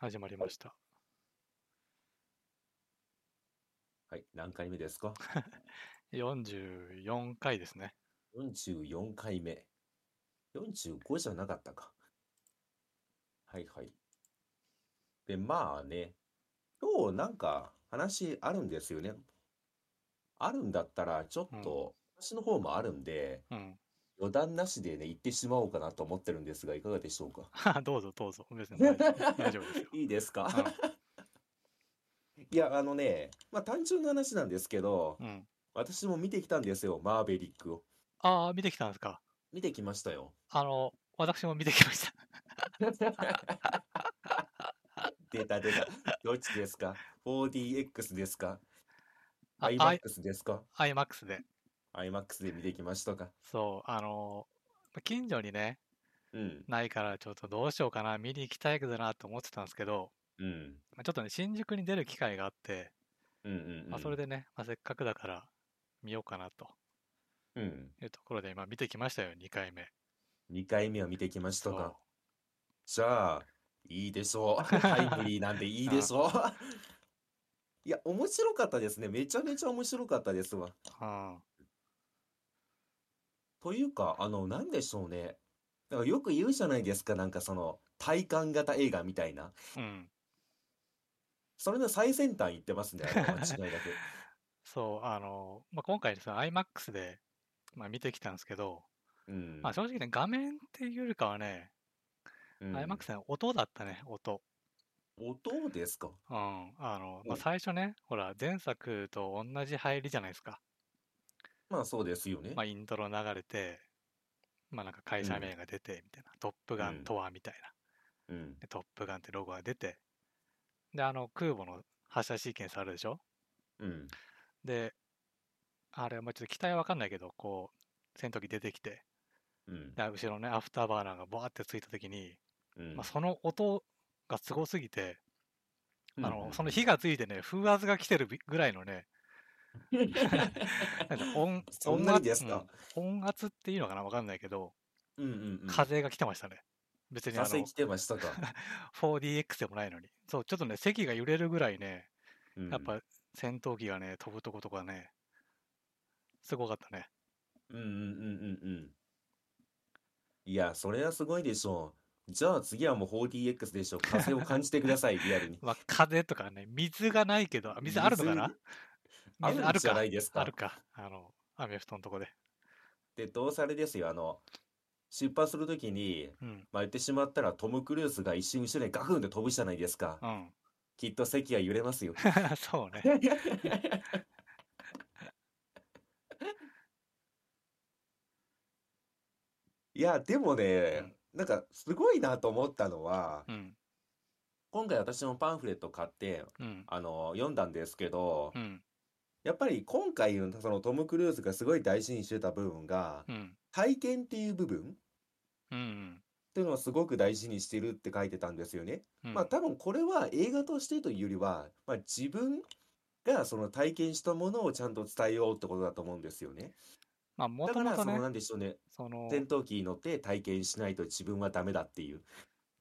始まりました。はい、何回目ですか？44回ですね。?44 回目。45じゃなかったか。はいはい。で、まあね、今日なんか話あるんですよね。あるんだったら、ちょっと、私の方もあるんで、うん。余談なしでね、言ってしまおうかなと思ってるんですが、いかがでしょうか？どうぞどうぞ。別に大丈夫大丈夫ですよ。いいですか？いや、あのね、まあ単純な話なんですけど、うん。うん。私も見てきたんですよ、マーベリックを。ああ、見てきたんですか？見てきましたよ。あの、私も見てきました。出た出た。どっちですか ?4DX ですか？あ ?IMAX ですか？IMAX で。?IMAX で見てきましたかそう、あの、近所にね、うん。ないからちょっとどうしようかな、見に行きたいけどなと思ってたんですけど、うん。まあちょっとね、新宿に出る機会があって、うんうんうん。まあ、それでね、まあ、せっかくだから見ようかなとうん。いうところで今見てきましたよ、2回目。2回目は見てきましたかじゃあ、いいでしょう。タイムリーなんでいいでしょう。いや、面白かったですね。めちゃめちゃ面白かったですわ。うん。というか、あの、なんでしょうね。だからよく言うじゃないですか。なんかその、体感型映画みたいな。うん。それの最先端行ってますね。あの間違いなく。そう、あの、まあ、今回ですね、IMAX で、まあ、見てきたんですけど、うん。まあ、正直ね、画面っていうよりかはね、うん IMAX の音だったね、音。音ですか？うん。あの、まあ、お最初ね、ほら、前作と同じ入りじゃないですか。まあそうですよね。まあ、イントロ流れて、まあ、なんか会社名が出て、みたいな、トップガうんンとは、みたいな。うん。で、トップガンってロゴが出て、で、あの、空母の発射シーケンスあるでしょ？うん。で、あれ、まあ、ちょっと機体はわかんないけど、こう、戦闘機出てきて、うん。で後ろね、アフターバーナーがバーってついたときに、うんまあ、その音がすごすぎて、うんあの、その火がついてね、風圧が来てるびぐらいのね、なんか音、そんなにですか？うん音圧っていうのかなわかんないけど、うんうんうん。風が来てましたね。別にあの風来、てましたか？4DX でもないのに。そう、ちょっとね、席が揺れるぐらいね、うんやっぱ戦闘機がね、飛ぶとことかね、すごかったね。うんうんうんうんうん。いや、それはすごいでしょう。じゃあ次はもう 4DX でしょう。風を感じてください、リアルに。まあ、風とかね、水がないけど、あ水あるのかな？あるんじゃ。ないですかあるか。あの、アメフトのとこで。で、どうせあれですよ。あの、出発するときに、うん。まあ、言ってしまったらトム・クルーズが一瞬後ろにガクンって飛ぶじゃないですか。うん。きっと席は揺れますよ。そうね。いや、でもね、なんかすごいなと思ったのは、うん。今回私もパンフレット買って、うん。あの、読んだんですけどう、ん。やっぱり今回そのトム・クルーズがすごい大事にしてた部分が、うん。体験っていう部分っうん。ていうのをすごく大事にしてるって書いてたんですよね。うん。まあ多分これは映画としてというよりは、まあ自分がその体験したものをちゃんと伝えようってことだと思うんですよね。まあ、もだともとねからそのな、んでしょうね、その、戦闘機に乗って体験しないと自分はダメだっていう。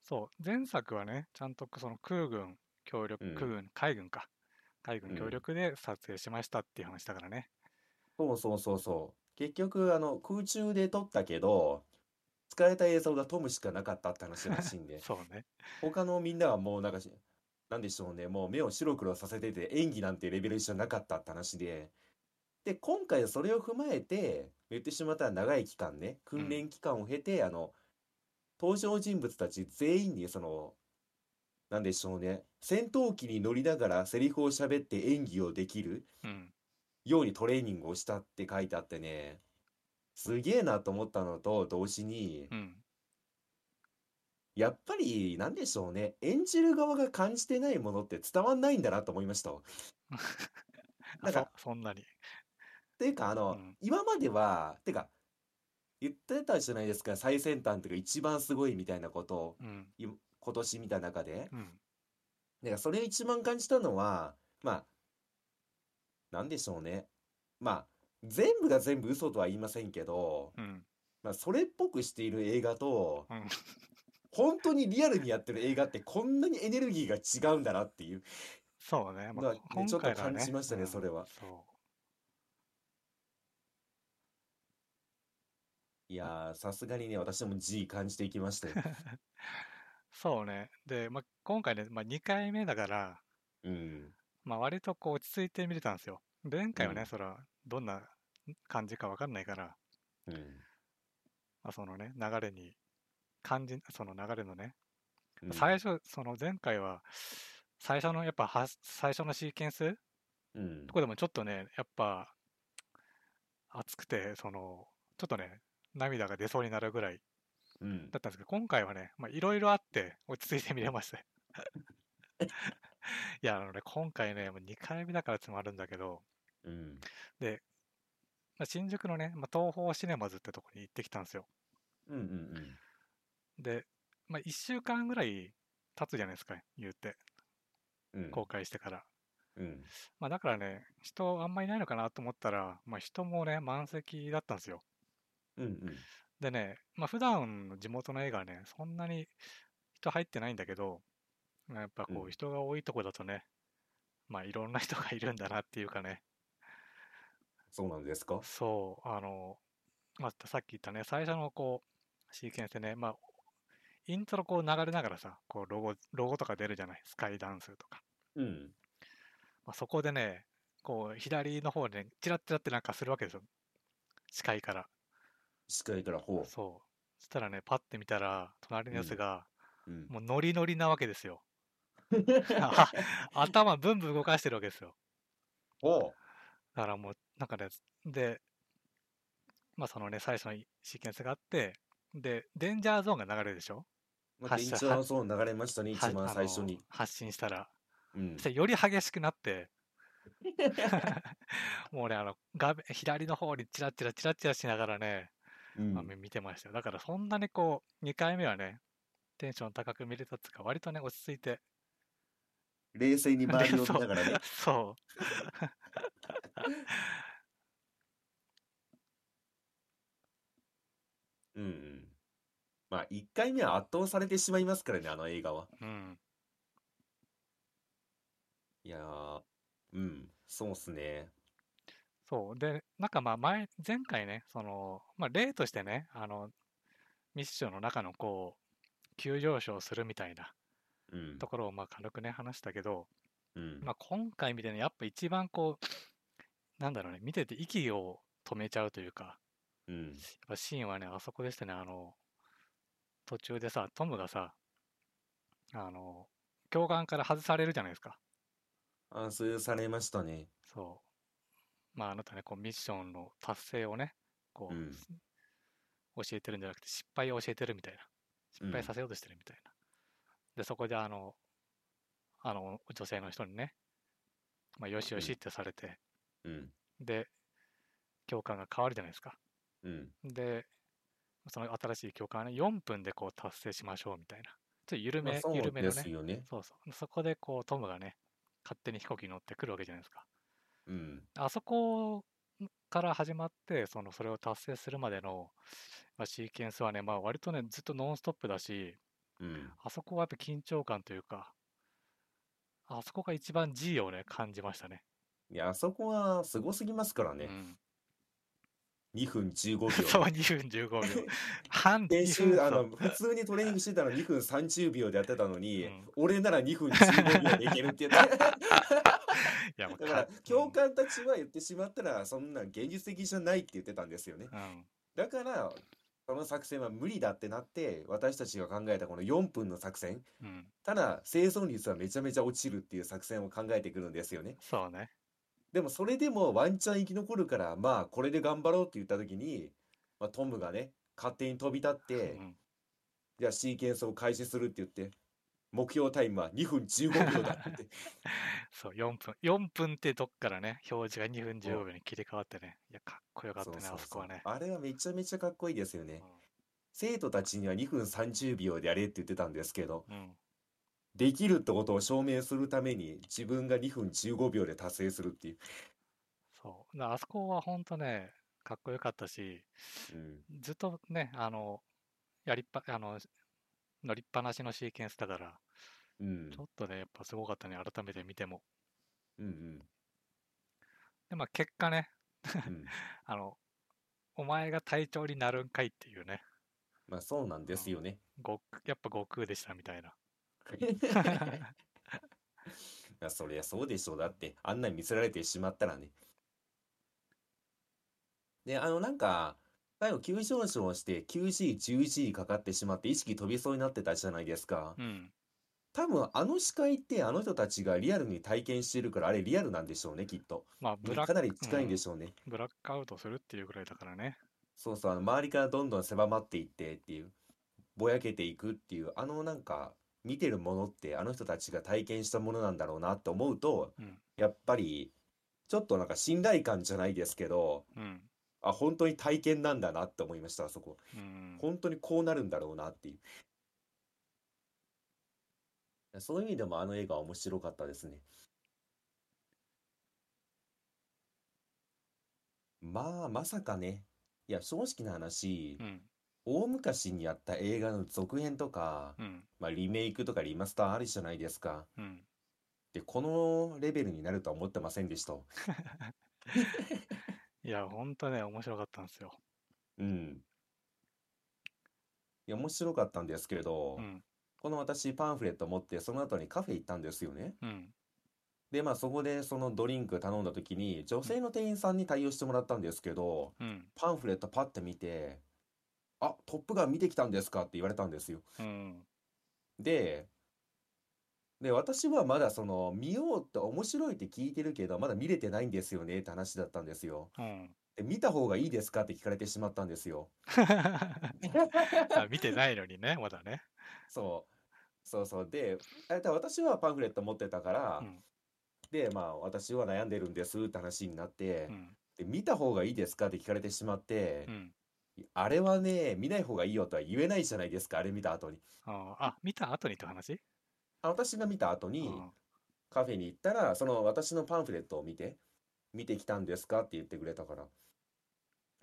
そう、前作はね、ちゃんとその空軍協力、うん空軍、海軍か。海軍協うん力で撮影しましたっていう話だからね。そうそうそうそう。結局あの空中で撮ったけど、使えた映像がトムしかなかったって話らしいんで、そうね。他のみんなはもうなんかし、なんでしょうね、もう目を白黒させてて演技なんてレベルじゃなかったって話で、で、今回それを踏まえて、言ってしまったら長い期間ね、訓練期間を経て、あの、登場人物たち全員にその、なんでしょうね、戦闘機に乗りながらセリフを喋って演技をできるうん。ようにトレーニングをしたって書いてあってね、すげえなと思ったのと同時に、うん。やっぱり、なんでしょうね。演じる側が感じてないものって伝わんないんだなと思いましたわ。あ なんかそそんなに。ていうか、あの、うん今までは、てか、言ってたじゃないですか、最先端というか一番すごいみたいなことを、うん。い今年見た中で。うん。だからそれ一番感じたのは、まあ、なんでしょうね。まあ、全部が全部嘘とは言いませんけど、うん。まあ、それっぽくしている映画と、うん。本当にリアルにやってる映画ってこんなにエネルギーが違うんだなっていうそうね。まあ、ねちょっと感じましたねうんそれはそいやーさすがにね私も G 感じていきましたよう。そうね。で、まあ、今回ね、まあ、2回目だから、うん。まあ、割とこう落ち着いて見れたんですよ。前回はね、うん。そら、どんな感じか分かんないから、うん。まあ、そのね、流れに、感じ、その流れのね、うん。最初、その前回は、最初のやっぱは、最初のシーケンスうん。とこでもちょっとね、やっぱ、熱くて、その、ちょっとね、涙が出そうになるぐらいうんだったんですけど、今回はね、まあ、いろいろあって、落ち着いて見れましたよ。いや、あのね、今回ね、もう2回目だからつもあるんだけど、うんで、まあ、新宿のね、まあ、東宝シネマズってとこに行ってきたんですよ。うんうんで、まあ、1週間ぐらい経つじゃないですか、言うて、うん公開してから。うんまあ、だからね、人あんまいないのかなと思ったら、まあ、人もね、満席だったんですよ。うんうんでね、まあ、普段の地元の映画はね、そんなに人入ってないんだけど、まあやっぱこううん人が多いとこだとね、まあいろんな人がいるんだなっていうかね、そうなんですか？そう、あの、まあ、さっき言ったね、最初のこう、シーケンスでね、まあ、イントロこう流れながらさ、こうロゴ、ロゴとか出るじゃない、スカイダンスとか。うんまあ、そこでね、こう、左の方でね、チラッチラってなんかするわけですよ。視界から。視界からほそう。そしたらね、パッて見たら、隣のやつが、ううんもうノリノリなわけですよ。あ 頭ブンブン動かしてるわけですよ。ほだからもう、なんかね、で、まあそのね、最初のシーケンスがあって、で、デンジャーゾーンが流れるでしょ？うまあ発射電車はそう流れましたね一は番最初に発信したら。うんより激しくなって、もうね、あの、画面、左の方にチラチラチラチラしながらね、あ見てましたよ。だからそんなにこう、2回目はね、テンション高く見れたっていうか、割とね、落ち着いて。冷静に周りを見ながらね そう。うんうんまあ1回目は圧倒されてしまいますからねあの映画はうん。いやーうんそうっすねそう。で、なんかまあ前、前回ね、その、まあ例としてね、あの、ミッションの中のこう、急上昇するみたいなうんところをまあ軽くね、話したけど、うんまあ今回みたいにやっぱ一番こう、なんだろうね、見てて息を止めちゃうというか、うんやっぱシーンはね、あそこでしたね、あの、途中でさ、トムがさ、あの、教官から外されるじゃないですか。あそういうされましたねそう。まああなたね、こうミッションの達成をね、こう、うん教えてるんじゃなくて失敗を教えてるみたいな。失敗させようとしてるみたいな。で、そこであの、あの、女性の人にね、まあ、よしよしってされて、うんで、教官が変わるじゃないですか。うんで、その新しい教官はね、4分でこう達成しましょうみたいな。ちょっと緩め、緩めのねねそうそう。そこでこう、トムがね、勝手に飛行機に乗ってくるわけじゃないですか。うんあそこから始まって、その、それを達成するまでの、まあ、シーケンスはね、まあ割とね、ずっとノンストップだし、うんあそこはやっぱ緊張感というか、あそこが一番 G をね、感じましたね。いやあそこはすごすぎますからねうん。2分15秒そう、2分15秒。半練2習分あの普通にトレーニングしてたら2分30秒でやってたのに、うん俺なら2分15秒でいけるって言ってだからか教官たちは言ってしまったらそんな現実的じゃないって言ってたんですよねうん。だからその作戦は無理だってなって私たちが考えたこの4分の作戦うん。ただ生存率はめちゃめちゃ落ちるっていう作戦を考えてくるんですよねそうね。でもそれでもワンチャン生き残るからまあこれで頑張ろうって言った時に、まあ、トムがね勝手に飛び立って、うん。じゃあシーケンスを開始するって言って目標タイムは2分15秒だって そう、4分。4分ってとこからね、表示が2分15秒に切り替わってね。いや、かっこよかったね、あそこはね。あれはめちゃめちゃかっこいいですよねう生徒たちには2分30秒でやれって言ってたんですけどん。うん。できるってことを証明するために自分が2分15秒で達成するっていう、そう。だからあそこは本当ね、かっこよかったし、うんずっとね、あの、やりっぱ、あの、乗りっぱなしのシーケンスだから、うんちょっとね、やっぱすごかったね、改めて見ても。うんうんで、まあ結果ね、うん あの、お前が隊長になるんかいっていうね、まあそうなんですよね。ごやっぱ悟空でしたみたいな。いやそりゃそうでしょう。だって、あんなに見せられてしまったらね。で、あの、なんか、最後急上昇して 9G、10G かかってしまって意識飛びそうになってたじゃないですか。うん。多分、あの視界ってあの人たちがリアルに体験してるから、あれリアルなんでしょうね、きっと。まあ、ブラッかなり近いんでしょうね。ブラックアウトするっていうぐらいだからね。そうそう、あの周りからどんどん狭まっていってっていう、ぼやけていくっていう、あのなんか、見てるものってあの人たちが体験したものなんだろうなって思うと、うん。やっぱり、ちょっとなんか信頼感じゃないですけど、うん。あ、本当に体験なんだなって思いました、あそこ。うん。本当にこうなるんだろうなっていう。そういう意味でもあの映画は面白かったですね。まあ、まさかね。いや、正直な話、うん。大昔にやった映画の続編とか、うん。まあ、リメイクとかリマスターあるじゃないですか。うん。で、このレベルになるとは思ってませんでした。いや、ほんとね、面白かったんですよ。うん。いや、面白かったんですけど、うん。この私パンフレット持ってその後にカフェ行ったんですよね。うん。で、まあそこでそのドリンク頼んだ時に女性の店員さんに対応してもらったんですけど、うん。パンフレットパッて見て、あ、トップガン見てきたんですか？って言われたんですよ。うん。で、で、私はまだその見ようって面白いって聞いてるけど、まだ見れてないんですよねって話だったんですよ。うん。で、見た方がいいですか？って聞かれてしまったんですよ。あ見てないのにね、まだね。そう。そうそう。で、私はパンフレット持ってたから、うん。で、まあ私は悩んでるんですって話になってう、ん。で、見た方がいいですか？って聞かれてしまってう、ん。あれはね、見ない方がいいよとは言えないじゃないですか、あれ見た後に。ああ、見た後にって話？あ私が見た後にうんカフェに行ったら、その私のパンフレットを見て、見てきたんですかって言ってくれたから、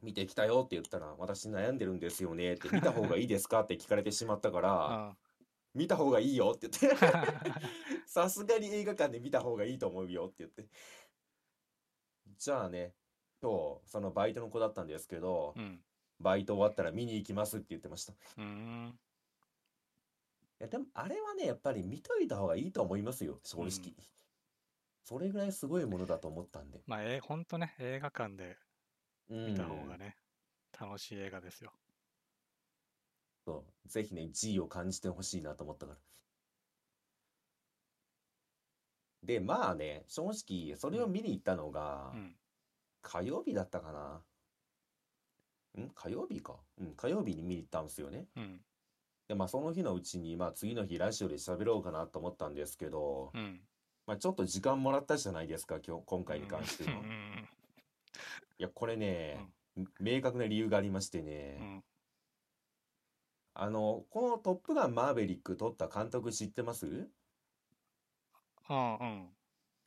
見てきたよって言ったら、私悩んでるんですよねって、見た方がいいですかって聞かれてしまったから、あ 見た方がいいよって言って、さすがに映画館で見た方がいいと思うよって言って。じゃあね、今日、そのバイトの子だったんですけど、うん。バイト終わったら見に行きますって言ってました。いうん。や、でもあれはね、やっぱり見といた方がいいと思いますよ、正直。うんそれぐらいすごいものだと思ったんで。まあ、え、ほんとね、映画館でうん見た方がね、楽しい映画ですよ。そう、ぜひね、G を感じてほしいなと思ったから。で、まあね、正直、それを見に行ったのがう、ん。火曜日だったかな。ん？火曜日か。うん、火曜日に見に行ったんですよね。うん。で、まあその日のうちに、まあ次の日ラジオで喋ろうかなと思ったんですけど、うん。まあちょっと時間もらったじゃないですか、今日、今回に関しては。いうん。や、これね、明確な理由がありましてね、うん。あの、このトップガンマーヴェリック撮った監督知ってます？うん。うん。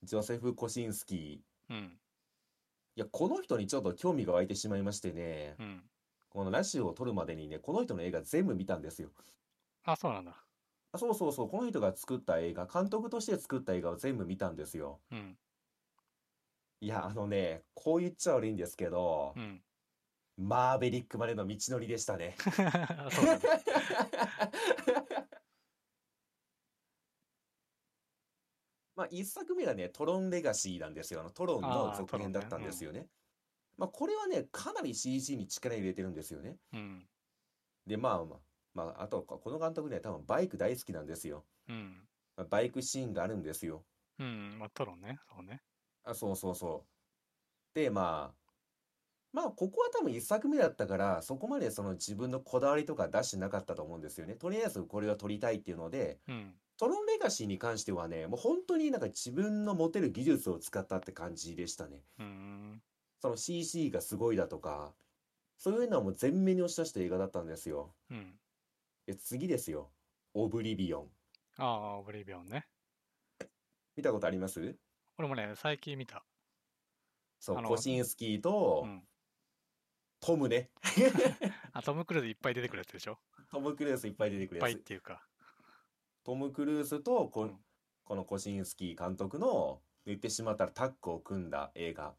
ジョセフ・コシンスキー。うん。いや、この人にちょっと興味が湧いてしまいましてね、うん。このラジオを撮るまでにね、この人の映画全部見たんですよ。あ、そうなんだ。あそうそうそう、この人が作った映画、監督として作った映画を全部見たんですよ。うん。いや、あのね、こう言っちゃ悪いんですけどう、ん。マーベリックまでの道のりでしたね。そうなんだ。まあ、一作目がね、トロンレガシーなんですよ。あのトロンの続編だったんですよね。まあ、これはね、かなり CG に力入れてるんですよね。うん。で、まあまあ、まあ、あと、この監督ね、多分バイク大好きなんですよ。うん。まあバイクシーンがあるんですよ。うん。まあ、トロンね。そうね。あ、そうそうそう。で、まあ、まあ、ここは多分一作目だったから、そこまでその自分のこだわりとか出してなかったと思うんですよね。とりあえずこれを撮りたいっていうので、うん。トロンレガシーに関してはね、もう本当になんか自分の持てる技術を使ったって感じでしたね。うん。その CC がすごいだとか、そういうのはもう全面に押し出した映画だったんですよ。うん。で、次ですよ。オブリビオン。ああ、オブリビオンね。見たことあります？俺もね、最近見た。そう、コシンスキーとうん。トムね。あ、トム・クルーズいっぱい出てくるやつでしょ？トム・クルーズいっぱい出てくいっぱるやつ。いっていうか。トム・クルーズとこ,、うんこのコシンスキー監督の言ってしまったらタッグを組んだ映画。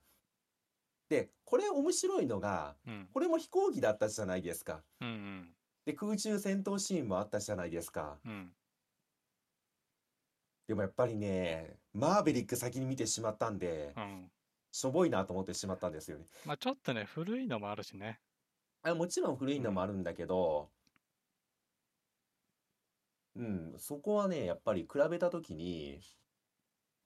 で、これ面白いのが、うん。これも飛行機だったじゃないですか。うんうん。で、空中戦闘シーンもあったじゃないですか。うん。でもやっぱりね、マーベリック先に見てしまったんで、うん。しょぼいなと思ってしまったんですよね。まあちょっとね、古いのもあるしね。あもちろん古いのもあるんだけど、うん、そこはね、やっぱり比べたときに、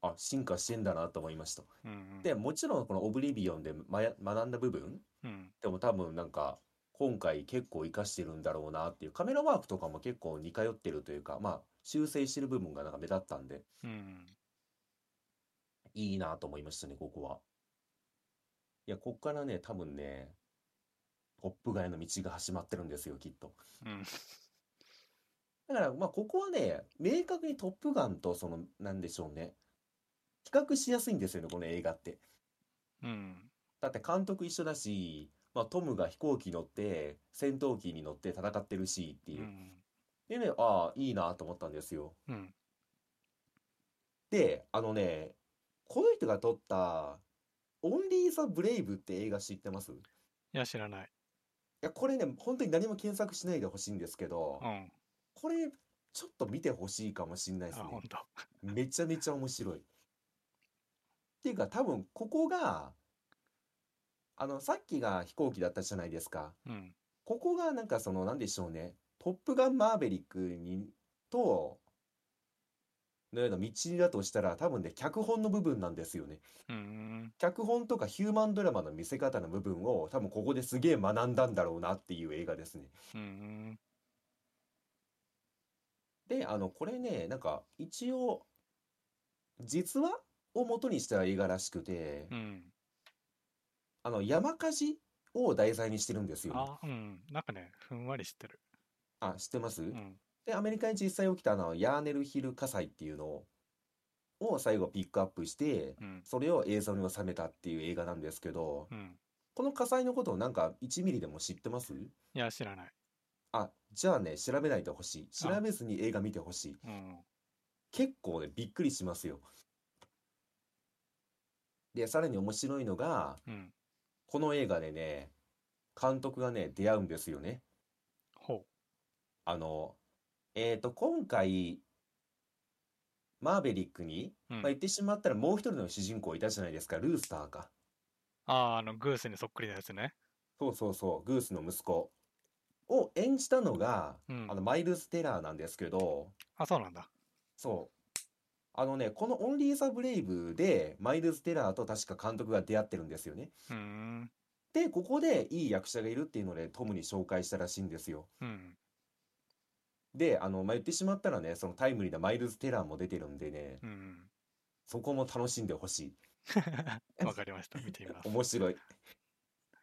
あ、進化してんだなと思いました。うんうん。で、もちろんこのオブリビオンでまや学んだ部分うん。でも多分なんか、今回結構活かしてるんだろうなっていう、カメラワークとかも結構似通ってるというか、まあ、修正してる部分がなんか目立ったんで、うん。いいなと思いましたね、ここは。いや、こっからね、多分ね、トップガンへの道が始まってるんですよ、きっと。うん。だから、まあ、ここはね、明確にトップガンと、その、なんでしょうね。比較しやすいんですよね、この映画って。うん。だって監督一緒だし、まあ、トムが飛行機乗って、戦闘機に乗って戦ってるしっていうう。ん。でね、ああ、いいなと思ったんですよ。うん。で、あのね、この人が撮った、オンリー・ザ・ブレイブって映画知ってます？いいや、知らない。や、これね、本当に何も検索しないでほしいんですけどう、ん。これ、ちょっと見てほしいかもしれないですあ、ね。めちゃめちゃ面白い。っていうか多分ここが、あの、さっきが飛行機だったじゃないですか。うん。ここがなんかその、なんでしょうね。トップガンマーベリックに、と、のような道だとしたら多分ね、脚本の部分なんですよね。うん。脚本とかヒューマンドラマの見せ方の部分を多分ここですげえ学んだんだろうなっていう映画ですね。うん。で、あの、これね、なんか一応、実話を元にした映画らしくて、うん。あの、山火事を題材にしてるんですよね。あ、うん。なんかね、ふんわり知ってる。あ、知ってます？うん。で、アメリカに実際起きたあの、ヤーネルヒル火災っていうのを、を最後ピックアップして、うん。それを映像に収めたっていう映画なんですけど、うん。この火災のことをなんか1ミリでも知ってます？いや、知らない。あ、じゃあね、調べないでほしい。調あべずに映画見てほしい。うん。結構ね、びっくりしますよ。で、さらに面白いのが、うん。この映画でね、監督がね、出会うんですよね。ほあの、えっと、今回、マーベリックに、う。うん。まあ、言ってしまったらもう一人の主人公いたじゃないですか、ルースターか。ああ、あの、グースにそっくりなやつね。そうそうそう、グースの息子を演じたのが、うんあ。の、マイルズ・テラーなんですけど、あ、そうなんだ。そう。あのね、このオンリー・ザ・ブレイブで、マイルズ・テラーと確か監督が出会ってるんですよね。うん。で、ここでいい役者がいるっていうので、トムに紹介したらしいんですよ。うん。で、あの、まあ、言ってしまったらね、そのタイムリーなマイルズ・テラーも出てるんでね、うん。そこも楽しんでほしい。わかりました。見てみます。面白い。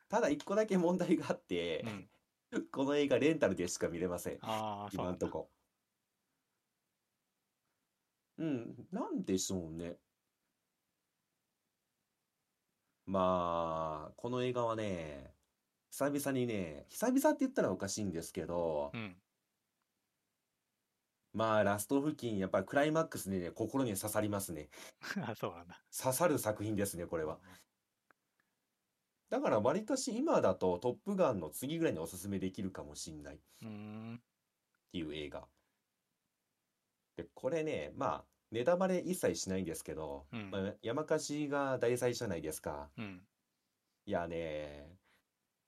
ただ一個だけ問題があってう、ん。この映画レンタルでしか見れません。ああ、そうなんんだ。今とこ。うん、なんでしょうね。まあ、この映画はね、久々にね、久々って言ったらおかしいんですけどう、ん。まあ、ラスト付近、やっぱりクライマックスでね、心に刺さりますね。あ、そうなんだ。刺さる作品ですね、これは。だから割とし今だとトップガンの次ぐらいにおすすめできるかもしんないっうん。ていう映画。で、これね、まあ、ネタバレ一切しないんですけど、うんまあ、山火事が題材じゃないですか。うん。いやね、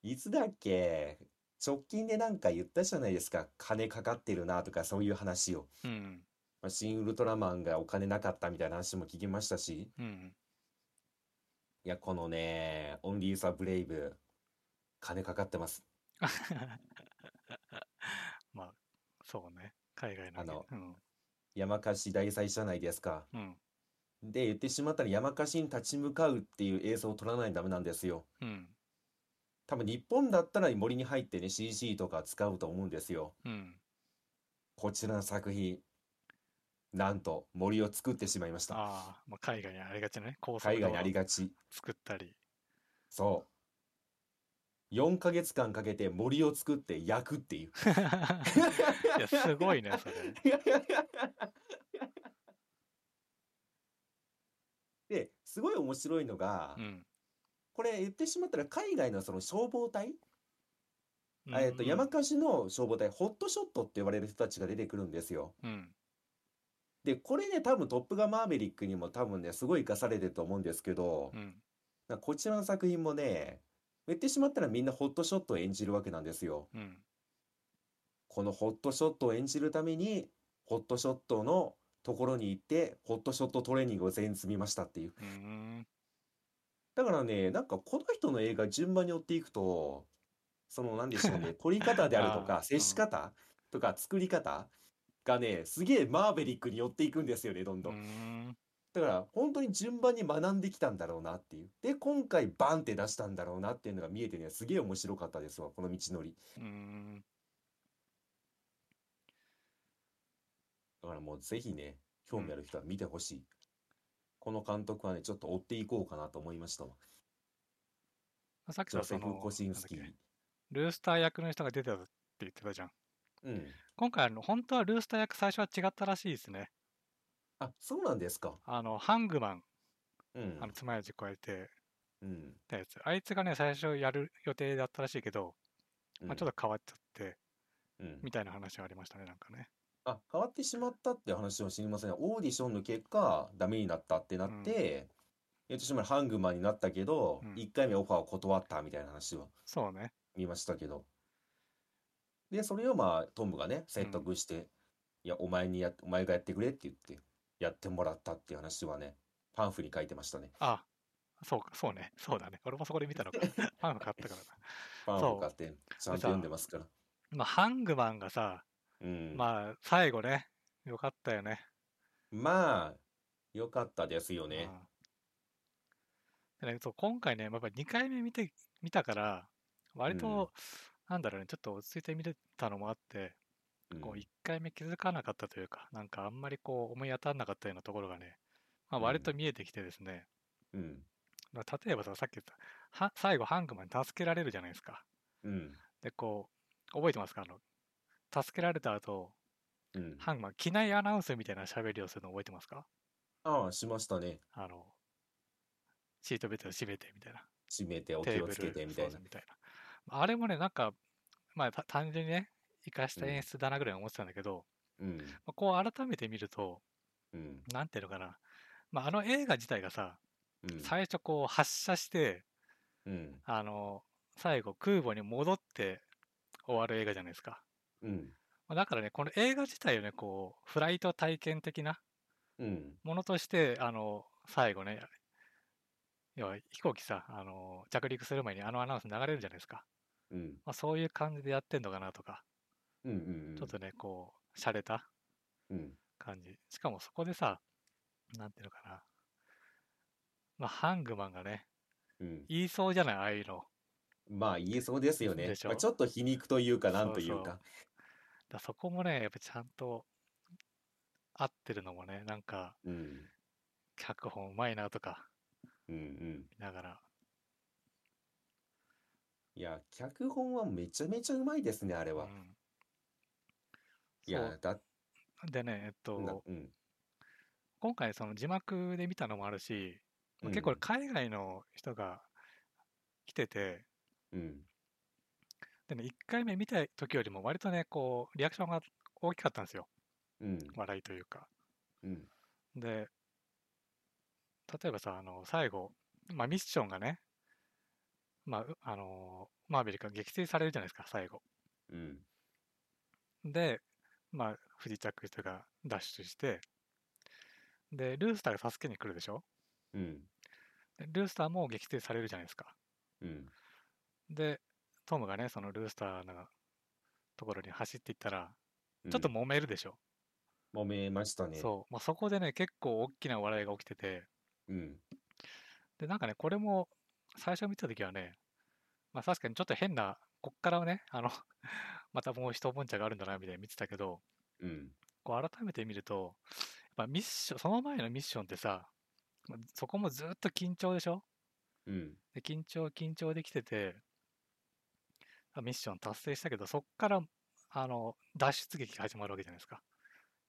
いつだっけ直近でなんか言ったじゃないですか。金かかってるなとかそういう話を。うん。まあ、新ウルトラマンがお金なかったみたいな話も聞きましたし。うん。いや、このね、オンリー・ザ・ブレイブ、金かかってます。まあ、そうね。海外の。あのうん。山火事大祭じゃないですか。うん。で、言ってしまったら山火事に立ち向かうっていう映像を撮らないとダメなんですよ。うん。多分日本だったら森に入ってね、CG とか使うと思うんですよ。うん。こちらの作品、なんと森を作ってしまいました。ああ、まあ、海外にありがちなね。高速海外にありがち。作ったり。そう。4ヶ月間かけて森を作って焼くっていう。いや、すごいね、それ。で、すごい面白いのがう、ん。これ言ってしまったら海外のその消防隊、うんえっと、山火事の消防隊、ホットショットって呼ばれる人たちが出てくるんですよ。うん。で、これね、多分トップガンマーヴェリックにも多分ね、すごい活かされてると思うんですけど、うん。なんかこちらの作品もね、言ってしまったらみんなホットショットを演じるわけなんですよ。うん。このホットショットを演じるために、ホットショットのところに行って、ホットショットトレーニングを全員積みましたっていう。う。だからね、なんかこの人の映画順番に追っていくと、そのなんでしょうね、撮り方であるとあか、ー接し方とか作り方がね、すげえマーベリックに寄っていくんですよね、どんどん。ん。だから本当に順番に学んできたんだろうなっていう。で、今回バンって出したんだろうなっていうのが見えてね、すげえ面白かったですわ、この道のり。うーん。だからもうぜひね、興味ある人は見てほしい。この監督はね、ちょっと追っていこうかなと思いましたわ。さっきジョセフ・さその、コシンスキールースター役の人が出てたって言ってたじゃん。うん。今回あの、本当はルースター役最初は違ったらしいですね。あ、そうなんですか。あの、ハングマン、うんあ。の、つまようじ加えてうん。たやつ。あいつがね、最初やる予定だったらしいけど、まあ、ちょっと変わっちゃって、うん、みたいな話がありましたね、なんかね。あ、変わってしまったって話は知りません。オーディションの結果、ダメになったってなって、言ってしまえばハングマンになったけど、うん1回目オファーを断ったみたいな話はそうね。見ましたけど。で、それをまあ、トムがね、説得して、いや、お前にや、お前がやってくれって言って、やってもらったっていう話はね、パンフに書いてましたね。あ、そうか、そうね。そうだね。俺もそこで見たのか。パンフ買ったからな。パンフ買って、ちゃんと読んでますから。まあ、ハングマンがさ、うん。まあ、最後ね、よかったよね。まあ、よかったですよね。うんでねそう今回ね、やっぱり2回目見て、見たから、割と、なんだろうね、ちょっと落ち着いて見れたのもあって、うんこう1回目気づかなかったというか、なんかあんまりこう思い当たんなかったようなところがね、まあ、うん割と見えてきてですね、うん。まあ例えばさ、さっき言った、は最後ハングマンに助けられるじゃないですか。うん。で、こう、覚えてますか？あの、助けられた後、うん。ハングマン、機内アナウンスみたいな喋りをするの覚えてますか？ああ、しましたね。あの、シートベルト閉めてみたいな。閉めてお気をつけて。みたいな。あれもね、なんか、まあ、た単純にね、生かした演出だなぐらいに思ってたんだけど、うん。まあ、こう改めて見ると、うん。なんていうのかな、まあ、あの映画自体がさ、うん。最初こう発射して、うん。あの、最後空母に戻って終わる映画じゃないですか。うん。まあだからね、この映画自体をね、こう、フライト体験的なうん。ものとして、あの、最後ね、要は飛行機さ、あの、着陸する前にあのアナウンス流れるじゃないですか。うん。まあ、そういう感じでやってんのかなとか、うん。うん。ちょっとね、こう、洒落たうん。感じ。しかもそこでさ、なんていうのかな。まあ、ハングマンがね、うん。言いそうじゃない、ああいうの。まあ、言えそうですよねまあ、ちょっと皮肉というか、なんというか。だそこもね、やっぱちゃんと合ってるのもね、なんか、うん。脚本うまいなとかうん。うん。見ながら。いや、脚本はめちゃめちゃうまいですね、あれは。うんいや、だ、でね、えっなと、うん。今回その字幕で見たのもあるし、うん結構海外の人が来てて、うん。でね、1回目見た時よりも割とね、こう、リアクションが大きかったんですよ。うん。笑いというか。うん。で、例えばさ、あの、最後、まあ、ミッションがね、まあう、あのマーベリックが撃墜されるじゃないですか、最後。うん。で、まあ、不時着人が脱出して、で、ルースターが助けに来るでしょ？うん。でルースターも撃墜されるじゃないですか。うん。で、トムがね、そのルースターのところに走っていったら、うんちょっと揉めるでしょ？揉めましたね。そう。まあ、そこでね、結構大きな笑いが起きてて、うん。で、なんかね、これも最初見たときはね、まあ確かにちょっと変な、こっからはね、あの、またもう一悶茶があるんだな、みたいに見てたけど、うん。こう改めて見ると、やっぱミッション、その前のミッションってさ、まあそこもずっと緊張でしょ？うん。で緊張、緊張できてて、ミッション達成したけど、そっから、あの、脱出劇が始まるわけじゃないですか。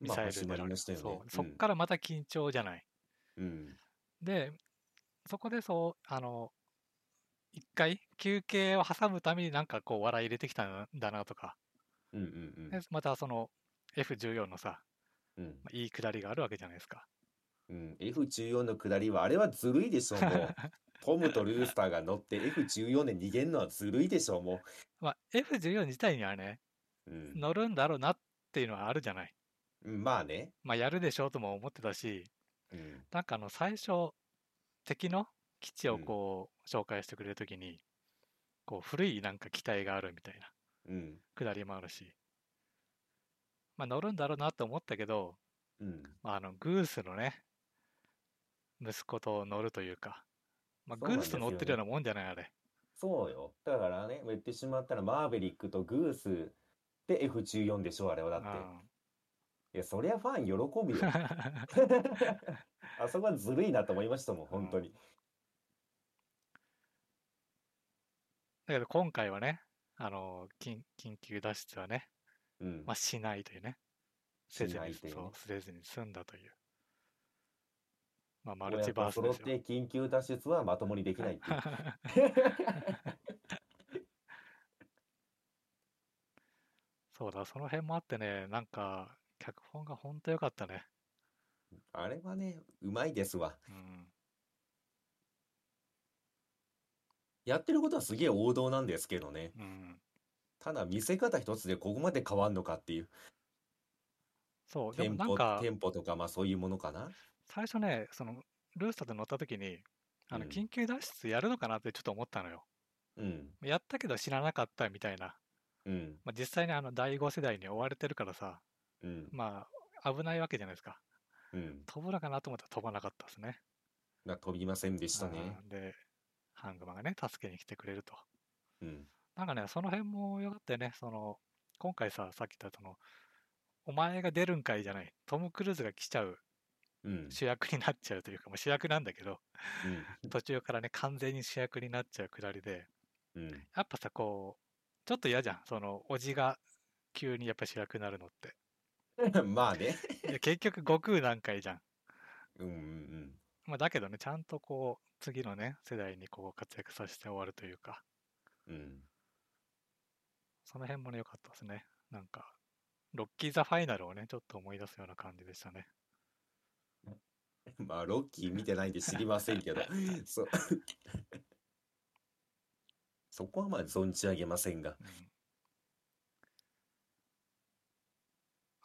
ミまあサイルでましたよねそう。そっうんからまた緊張じゃない。うん。で、そこでそう、あの、一回休憩を挟むためになんかこう笑い入れてきたんだなとか、うんうんでまたその F14 のさ、うん。まあいいくだりがあるわけじゃないですか。うん。F14 の下りは、あれはずるいでしょ、もう。トムとルースターが乗って F14 で逃げるのはずるいでしょ、もまあ、F14 自体にはね、う。うん。乗るんだろうなっていうのはあるじゃない。うんまあね。まあ、やるでしょうとも思ってたし、うん。なんかあの、最初、敵の基地をうんこう、紹介してくれるときに、こう、古いなんか機体があるみたいなうん。くだりもあるし、まあ、乗るんだろうなって思ったけど、うん。まあ、あの、グースのね、息子と乗るというか、まあ、グースと乗ってるようなもんじゃない、あれ。そうよ。だからね、言ってしまったら、マーベリックとグースで F14 でしょ、あれはだって。いや、そりゃファン喜ぶよ。あそこはずるいなと思いましたもん、本当に。だけど今回はね、あの、緊緊急脱出はね、うんまあ、。しないというね。せずに、そう、せずに済んだという。まあ、マ親ルチバースですよ。て緊急脱出はまともにできないっていう。そうだ、その辺もあってね、なんか、脚本が本当良かったね。あれはね、うまいですわ。うん。やってることはすげえ王道なんですけどね。うん。ただ見せ方一つでここまで変わんのかっていう。そう、でテンポ、もなんかテ、ンポとか、まあそういうものかな。最初ね、その、ルースターで乗った時に、あの、うん緊急脱出やるのかなってちょっと思ったのよ。うん。やったけど知らなかったみたいな。うん。まあ、実際にあの、第5世代に追われてるからさ、うん。まあ、危ないわけじゃないですか。うん。飛ぶのかなと思ったら飛ばなかったですね。な飛びませんでしたね。あーで、ハングマがね、助けに来てくれると。うん。なんかね、その辺もよかったよね。その、今回さ、さっき言ったその、お前が出るんかいじゃない。トム・クルーズが来ちゃううん。主役になっちゃうというか、もう主役なんだけど、うん。途中からね、完全に主役になっちゃうくだりで、うん。やっぱさ、こう、ちょっと嫌じゃん。その、おじが急にやっぱ主役になるのって。まあね。結局、悟空なんかいじゃん。うんうんまあ、だけどね、ちゃんとこう、次のね、世代にこう活躍させて終わるというか、うん。うん。その辺もね、良かったですね。なんか、ロッキー・ザ・ファイナルをね、ちょっと思い出すような感じでしたね。まあ、ロッキー見てないんで知りませんけど、そ、そこはまあ存じ上げませんが。うん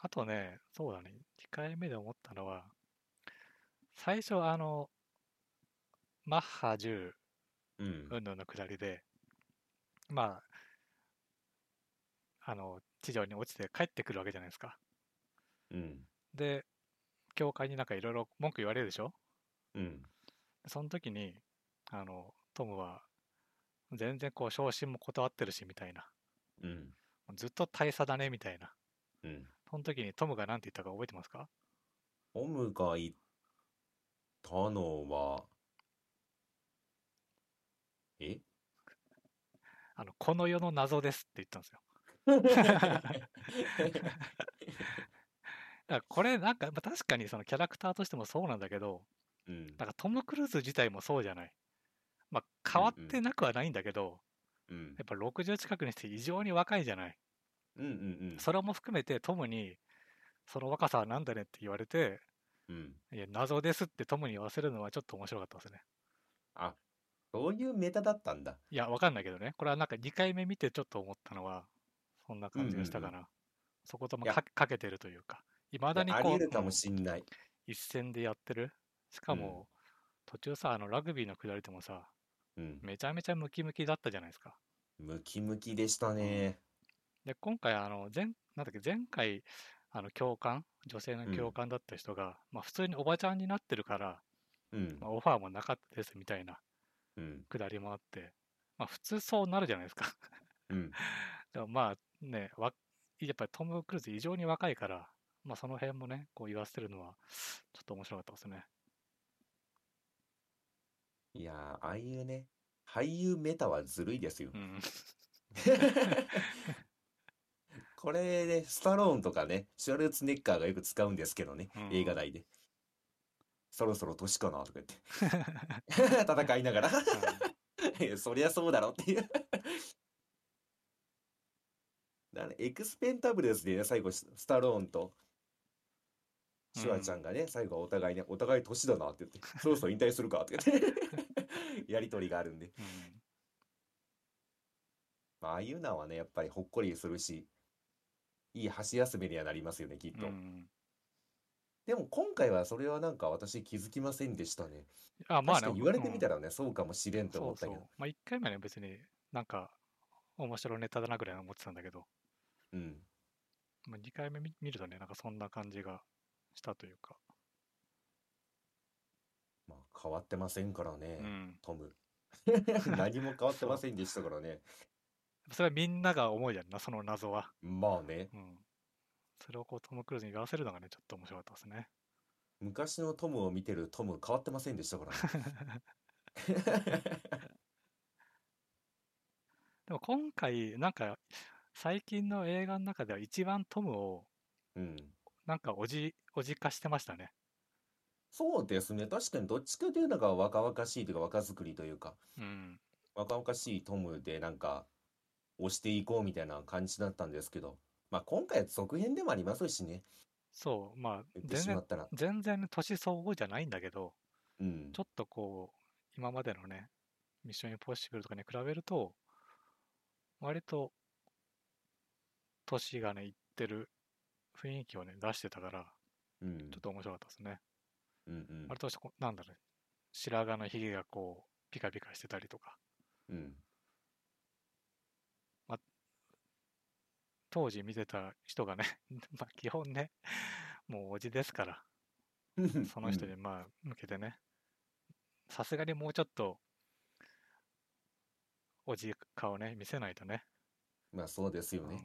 あとね、そうだね、2回目で思ったのは、最初、あの、マッハ10うん。云々の下りで、まあ、あの、地上に落ちて帰ってくるわけじゃないですか。うん。で、教会になんかいろいろ文句言われるでしょ？うん。その時に、あの、トムは、全然こう、昇進も断ってるし、みたいな。うん。ずっと大差だね、みたいな。うん。その時にトムが何て言ったか覚えてますか？オムが言ったのは、え？あの、この世の謎ですって言ったんですよ。だからこれなんか、まあ確かにそのキャラクターとしてもそうなんだけど、うん。なんかトム・クルーズ自体もそうじゃない。まあ変わってなくはないんだけど、うんやっぱ60近くにして異常に若いじゃない。うんうんそれも含めてトムに、その若さはなんだねって言われて、うん。うん。いや、謎ですってトムに言わせるのはちょっと面白かったですね。あ、そういうメタだったんだ。いや、わかんないけどね。これはなんか2回目見てちょっと思ったのは、そんな感じがしたかな。そこともかかけてるというか、いまだにあこう、り得るかもうんしんない。一戦でやってる。しかも、途中さ、あのラグビーの下りでもさ、うん。めちゃめちゃムキムキだったじゃないですか。ムキムキでしたね。で、今回、あの、前、なんだっけ、前回、あの、教官、女性の教官だった人が、まあ、普通におばちゃんになってるから、うんま。あ、オファーもなかったですみたいなうん。くだりもあって、まあ、普通そうなるじゃないですか。うん。でもまあね、わやっぱりトム・クルーズ異常に若いから、まあその辺もね、こう言わせてるのは、ちょっと面白かったですね。いやー、ああいうね、俳優メタはずるいですよう。ん。これね、スタローンとかね、シュワルツェネッカーがよく使うんですけどね、うん映画内で。そろそろ年かなとか言って。戦いながら。いや そりゃそうだろっていう。だからエクスペンタブルスでね、最後、ススタローンとシュワちゃんがね、最後はお互いね、お互い年だなって言って、そろそろ引退するかって言って、やりとりがあるんで。うんまあ、ああいうのはね、やっぱりほっこりするし、いい箸休めにはなりますよね、きっと。うんでも今回はそれはなんか私気づきませんでしたね。あまあね確かに言われてみたららね、そうかもしれんと思ったけど。まあ1回目はね別になんか面白いネタだなぐらいは思ってたんだけど、うん。まあ、2回目見見るとねなんかそんな感じがしたというか、まあ変わってませんからうね、ん、トム。何も変わってませんでしたからね。それはみんなが思いやんなその謎は、まあね、うん、それをこうトム・クルーズに言わせるのがねちょっと面白かったですね。昔のトムを見てるトム変わってませんでしたからね。でも今回なんか最近の映画の中では一番トムをうん。なんかおじおじ化してましたね。そうですね。確かにどっちかというのが若々しいというか若作りというか、うん。若々しいトムでなんか押していこうみたいな感じだったんですけど、まあ今回は続編でもありますしね、そうまあ言って全然しまったら。全然年相応じゃないんだけどうん。ちょ。っとこう今までのねミッションインポッシブルとかに比べると割と年がねいってる雰囲気をね出してたからうん。ちょっと面白かったですね。うんうん。割となんだろう白髪のひげがこうピカピカしてたりとか。うん当時見てた人がね まあ基本ねもうおじですから。その人にまあ向けてね。さすがにもうちょっとおじ顔ね見せないとね。まあそうですよね。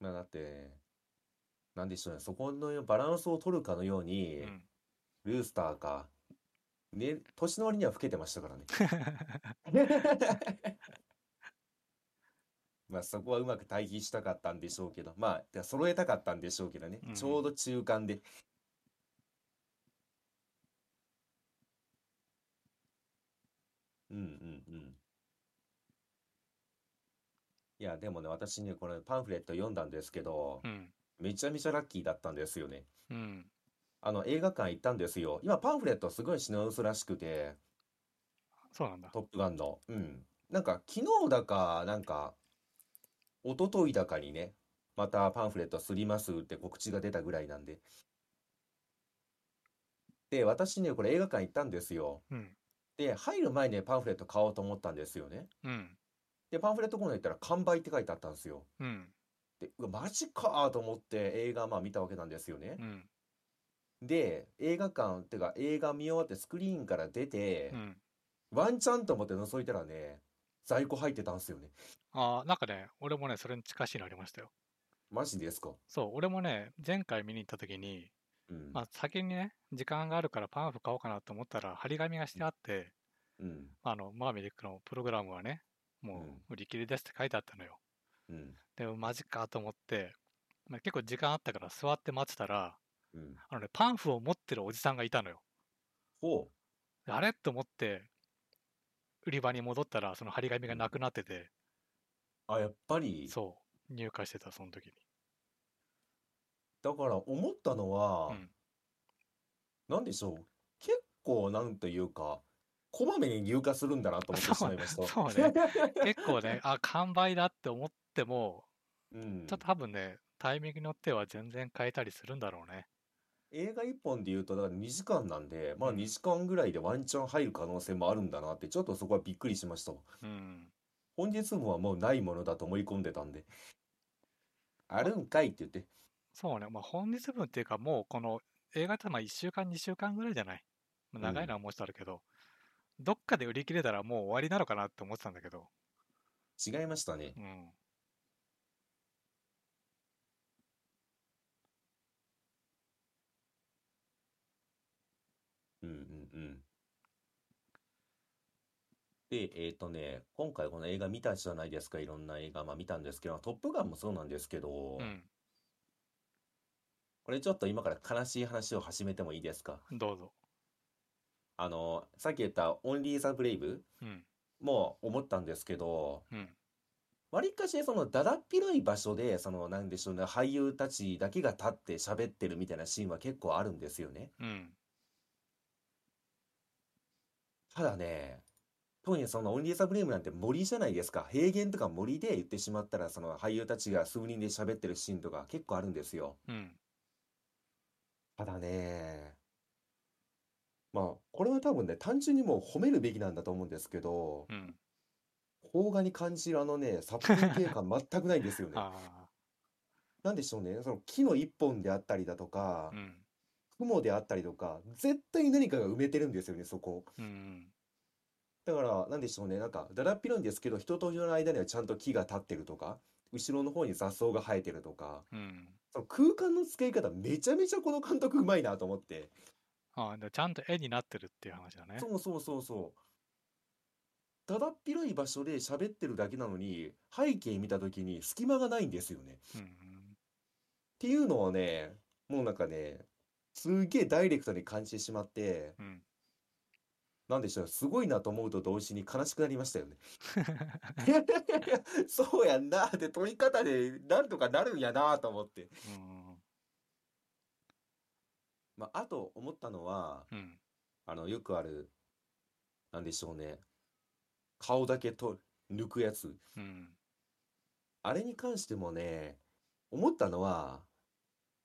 まあだって、なんでしょうね、そこのバランスを取るかのようにう、ん。ルースターか、ね、年の割には老けてましたからね。まあそこはうまく対比したかったんでしょうけど、まあ揃えたかったんでしょうけどねうん、ちょうど中間で。うんうんうん。いや、でもね、私ね、これパンフレット読んだんですけど、うんめちゃめちゃラッキーだったんですよね。うんあの、映画館行ったんですよ。今、パンフレットすごい品薄らしくて、そうなんだトップガンの。うん。なんか、昨日だか、なんか、一昨日だかにね、またパンフレットすりますって告知が出たぐらいなんで。で、私ね、これ映画館行ったんですよ。うんで、入る前にねパンフレット買おうと思ったんですよね。うんで、パンフレットコーナー行ったら完売って書いてあったんですよ。うんで、うわ、マジかと思って映画まあ見たわけなんですよねう。んで、映画館ってか映画見終わってスクリーンから出てう、んワンチャンと思って覗いたらね、在庫入ってたんですよね。ああなんかね俺もねそれに近しいのありましたよマジですか？そう俺もね前回見に行った時にうん。まあ先にね時間があるからパンフ買おうかなと思ったら張り紙がしてあってうん。あのマーメリックのプログラムはねもう売り切りですって書いてあったのようん。でもマジかと思って、まあ、結構時間あったから座って待ってたらうん。あのねパンフを持ってるおじさんがいたのよほであれ？と思って売り場に戻ったらその張り紙がなくなってて、う。あ、やっぱり、そう。入荷してたその時に。だから思ったのは、うん。なんでしょう？結構なんというか、こまめに入荷するんだなと思ってしまいました。そうそうね。結構ね あ完売だって思ってもうん。ちょっと多分ねタイミングによっては全然変えたりするんだろうね映画1本で言うと、だから2時間なんで、まあうん2時間ぐらいでワンチャン入る可能性もあるんだなって、ちょっとそこはびっくりしましたわ。うん本日分はもうないものだと思い込んでたんで。あるんかいって言って。そうねまあ本日分っていうかもうこの映画ってまあ1週間2週間ぐらいじゃない？まあ長いのはもうちょっとあるけど、どっかで売り切れたらもう終わりなのかなって思ってたんだけど違いましたね。うんで、で、えっとね、今回この映画見たじゃないですか、いろんな映画、まあ見たんですけど、トップガンもそうなんですけど、うん。これちょっと今から悲しい話を始めてもいいですか？どうぞ。あの、さっき言ったオンリー・ザ・ブレイブうん。も思ったんですけど、うん。わりかしそのだだっ広い場所で、そのなんでしょうね、俳優たちだけが立って喋ってるみたいなシーンは結構あるんですよね。うん。ただね、特にそのオンリー・ザ・ブレイブなんて森じゃないですか。平原とか森で言ってしまったら、その俳優たちが数人で喋ってるシーンとか結構あるんですよ。うん。ただね、まあ、これは多分ね、単純にもう褒めるべきなんだと思うんですけど、うん。邦画に感じるあのね、殺風景感全くないんですよね。あなんでしょうね、その木の一本であったりだとかあ。う、ん。雲であったりとか、絶対何かが埋めてるんですよね、そこ。うん。だから、なんでしょうね、なんか、だらっ広いんですけど、人と人の間にはちゃんと木が立ってるとか、後ろの方に雑草が生えてるとか、うん。その空間の使い方、めちゃめちゃこの監督うまいなと思って。ああ、でちゃんと絵になってるっていう話だね。そうそうそうそう。だだっ広い場所で喋ってるだけなのに、背景見た時に隙間がないんですよね。うん。っていうのはね、もうなんかね、すげえダイレクトに感じてしまって、うん。なんでしょう、すごいなと思うと同時に悲しくなりましたよね。そうやんなって撮り方でなんとかなるんやなと思って。うん。まあ、あと思ったのは、うん。あの、よくある、なんでしょうね、顔だけと抜くやつ。うん。あれに関してもね、思ったのは、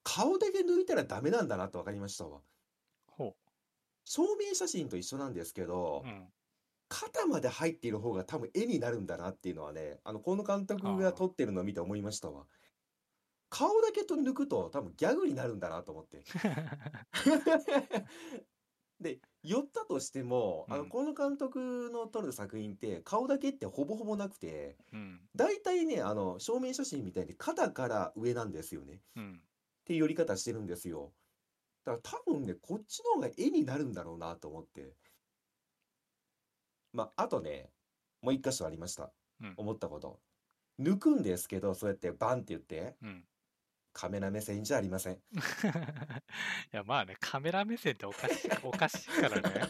顔だけ抜いたらダメなんだなと分かりましたわ。ほ証明写真と一緒なんですけどう。う、ん。肩まで入っている方が多分絵になるんだなっていうのはね、あの、この監督が撮ってるのを見て思いましたわ。顔だけと抜くと多分ギャグになるんだなと思って。で、寄ったとしても、あの、うんこの監督の撮る作品って顔だけってほぼほぼなくて、うん。大体ね、あの、証明写真みたいに肩から上なんですよね。うん。っていう寄り方してるんですよ。だから多分ね、こっちの方が絵になるんだろうなと思って。まあ、あとね、もう一箇所ありました。うん思ったこと。抜くんですけど、そうやってバンって言って、うん。カメラ目線じゃありません。いや、まあね、カメラ目線っておかしい、おかしいからね。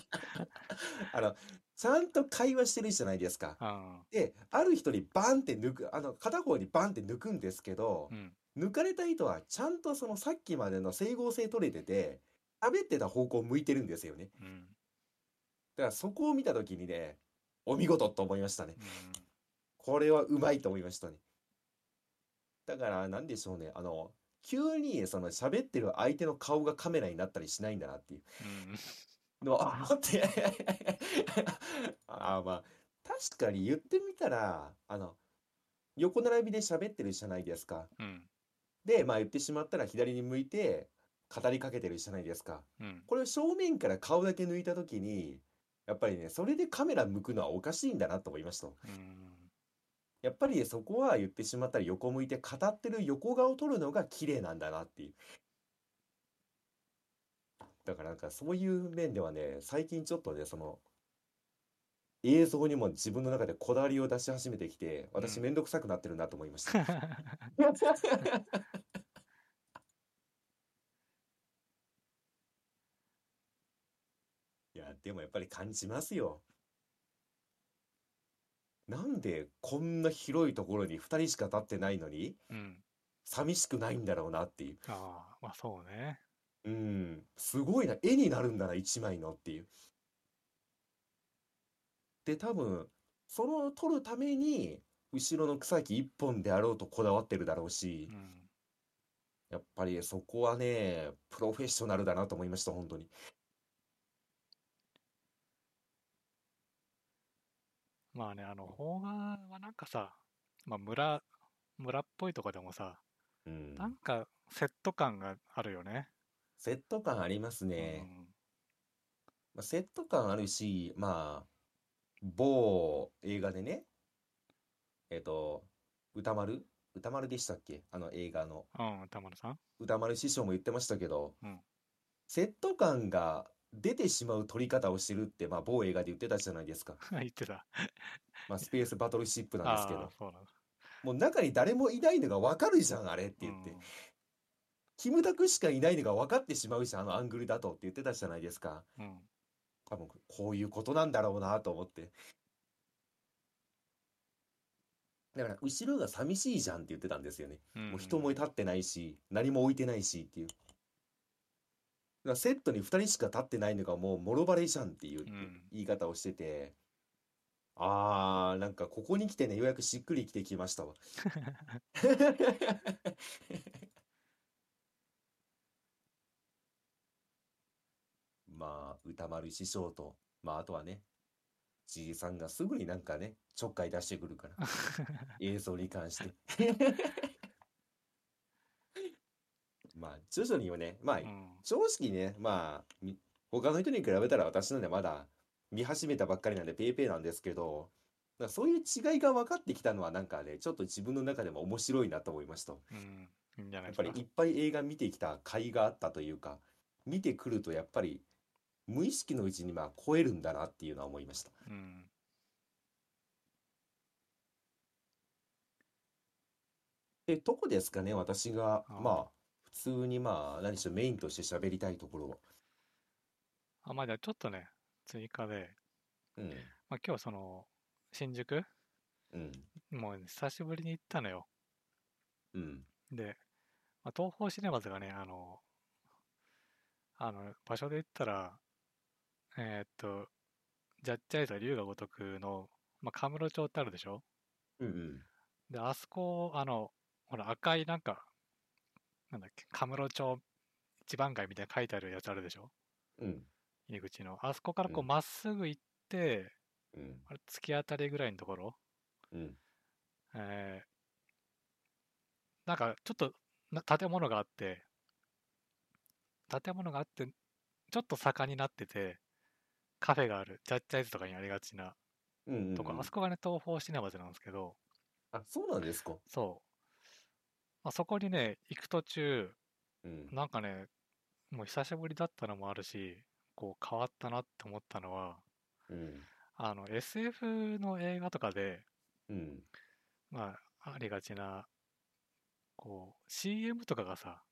あの、ちゃんと会話してるじゃないですか。うん。で、ある人にバンって抜く、あの、片方にバンって抜くんですけどう、ん。抜かれた人はちゃんとそのさっきまでの整合性取れてて、喋ってた方向を向いてるんですよね。うん。だからそこを見たときにね、お見事と思いましたね。うんこれはうまいと思いましたね。だから、なんでしょうね。あの、急にその喋ってる相手の顔がカメラになったりしないんだなっていううん。のをあ思って。ああ、まあ、確かに言ってみたら、あの、横並びで喋ってるじゃないですか。うん。で、まあ言ってしまったら左に向いて語りかけてるじゃないですか。うん。これを正面から顔だけ抜いたときに、やっぱりね、それでカメラ向くのはおかしいんだなと思いました。うん。やっぱりねそこは言ってしまったら横向いて語ってる横顔を撮るのが綺麗なんだなっていう。だからなんかそういう面ではね、最近ちょっとね、その、映像にも自分の中でこだわりを出し始めてきて、私うんめんどくさくなってるなと思いました。いや、でもやっぱり感じますよ。なんでこんな広いところに2人しか立ってないのに、うん。寂しくないんだろうなっていう。ああ、まあそうね。うん、すごいな、絵になるんだな、一枚のっていう。で、多分、その撮るために、後ろの草木一本であろうとこだわってるだろうしう、ん。やっぱりそこはね、プロフェッショナルだなと思いました、本当に。まあね、あの、邦画はなんかさ、まあ村、村っぽいとこでもさ、うん。なんかセット感があるよね。セット感ありますうね。ん。まあ、セット感あるし、まあ、某映画でね、えっと、歌丸？歌丸でしたっけ？あの映画の。うん、田丸さん歌丸師匠も言ってましたけど、うんセット感が出てしまう撮り方をしてるって、まあ、某映画で言ってたじゃないですか。言ってた。まあ、スペースバトルシップなんですけどああ、。そう。もう中に誰もいないのがわかるじゃん、あれって言って。キムタクしかいないのが分かってしまうし、あのアングルだとって言ってたじゃないですか。うん。多分、こういうことなんだろうなと思って。だから、後ろが寂しいじゃんって言ってたんですよね。うん。もう人も立ってないし、何も置いてないしっていう。だからセットに2人しか立ってないのがもうもろバレじゃんっていううん言い方をしてて、あー、なんかここに来てね、ようやくしっくりきてきましたわ。まあ、歌丸師匠と、まあ、あとはね、じいさんがすぐになんかね、ちょっかい出してくるから、映像に関して。まあ、徐々にはね、まあう、ん。正直ね、まあ、み他の人に比べたら私なんでまだ見始めたばっかりなんでペーペーなんですけど、なんかそういう違いが分かってきたのはなんかね、ちょっと自分の中でも面白いなと思いました。うん。いいんじゃないやっですか。ぱりいっぱい映画見てきた甲斐があったというか、見てくるとやっぱり無意識のうちにまあ超えるんだなっていうのは思いました。うん。で、どこですかね、私が、まあ、普通にまあ、何しろメインとして喋りたいところは。あ、まあじゃあちょっとね、追加で、うん、まあ今日その、新宿？うん、もうね久しぶりに行ったのよ。うん、で、まあ、東宝シネマズがね、あの、あの、場所で言ったら、えーっと、ジャッジアイズは龍が如くの、まあ、カムロ町ってあるでしょ？うん、うん。で、あそこ、あの、ほら、赤いなんか、なんだっけ、カムロ町一番街みたいな書いてあるやつあるでしょ？うん、入り口の。あそこからこう、うん。まっすぐ行って、うん、あれ、突き当たりぐらいのところ、うん、えーなんかちょっとな建物があって、建物があって、ちょっと坂になってて、カフェがある、ジャッジアイズとかにありがちなうん、うん。とこ、あそこがね、東宝シネマズなんですけど、あ、そうなんですか。そう。まあ、そこにね、行く途中、うん、なんかね、もう久しぶりだったのもあるし、こう変わったなって思ったのは、うん、あの SF の映画とかで、うん、まあ、ありがちな、こう、CM とかがさ、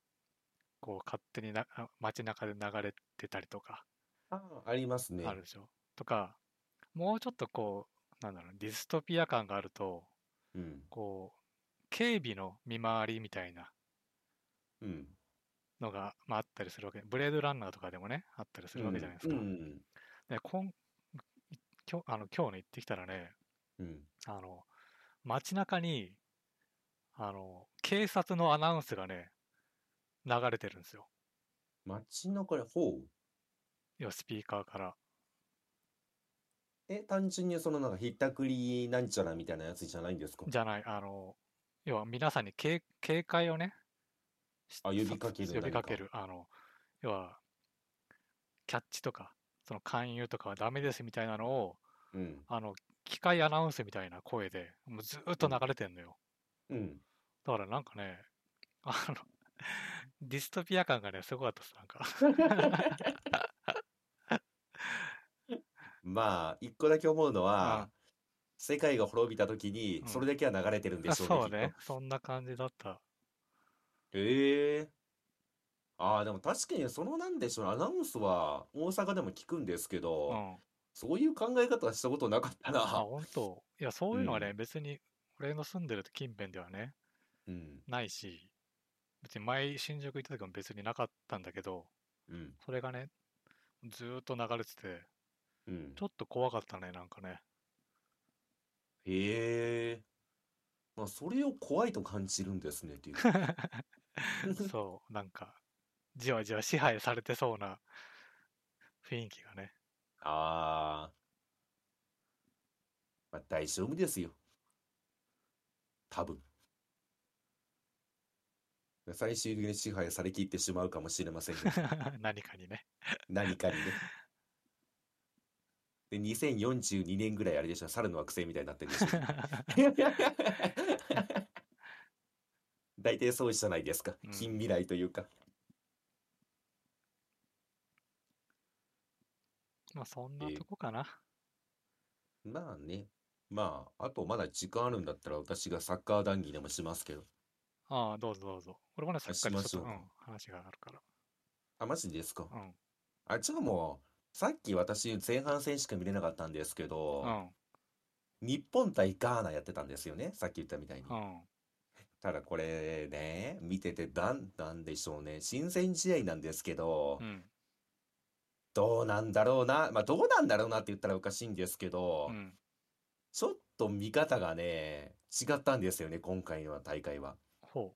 こう、勝手になあ街中で流れてたりとか、あ、ありますね。あるでしょ？とか、もうちょっとこう、なんだろう、ディストピア感があると、うん、こう、警備の見回りみたいなうん。のが、まあ、あったりするわけ。ブレードランナーとかでもね、あったりするわけじゃないですか。うん、で今い今日あの今日ね、行ってきたらね、うん。あの、街中に、あの、警察のアナウンスがね、流れてるんですよ。街中で、ほう？スピーカーから。え、単純にそのなんかひったくりなんちゃらみたいなやつじゃないんですか？じゃない、あの、要は皆さんに警警戒をね、しあ呼びかけるそ呼びかけ何る。あの、要は、キャッチとか、その勧誘とかはダメですみたいなのを、うん、あの、機械アナウンスみたいな声で、もうずーっと流れてんのよ。うん。だからなんかね、あの、ディストピア感がね、すごかったです、なんか。まあ、一個だけ思うのうはん、世界が滅びた時にうんそれだけは流れてるんであしょうそうねねきっと。そんな感じだった。ええああ、でも確かにそのなんでしょうね、アナウンスは大阪でも聞くんですけうど、ん。そういう考え方はしたことなかったあ、な。本当いや、そういうのがね、うん別に、俺の住んでる近辺ではね、うん、ないし、別に前新宿行った時も別になかったんだけど、うん、それがね、ずーっと流れてて、うんち。ょっと怖かったね、なんかね。へえ。まあ、それを怖いと感じるんですねっていう。そう、なんか、じわじわ支配されてそうな雰囲気がね。ああ。まあ、大丈夫ですよ。多分。最終的に支配されきってしまうかもしれませんが、何かにね。何かにね。で、2042年ぐらいあれでしょ、猿の惑星みたいになってるでしょ。大体そうじゃないですかうん。近未来というか。まあそんなえーとこかな。まあね。まあ、あとまだ時間あるんだったら私がサッカー談義でもしますけど。ああ、どうぞどうぞ。俺もね、さっきからちょっと、う、しましょうん話があるから。あ、マジですか。うん。あ、じゃあもう、さっき私前半戦しか見れなかったんですけど、うん。日本対ガーナやってたんですよね。さっき言ったみたいに。うん。ただこれね、見ててなん、なんでしょうね。親善試合なんですけどう、ん。どうなんだろうな。まあ、どうなんだろうなって言ったらおかしいんですけどう、ん。ちょっと見方がね、違ったんですよね、今回の大会は。ほ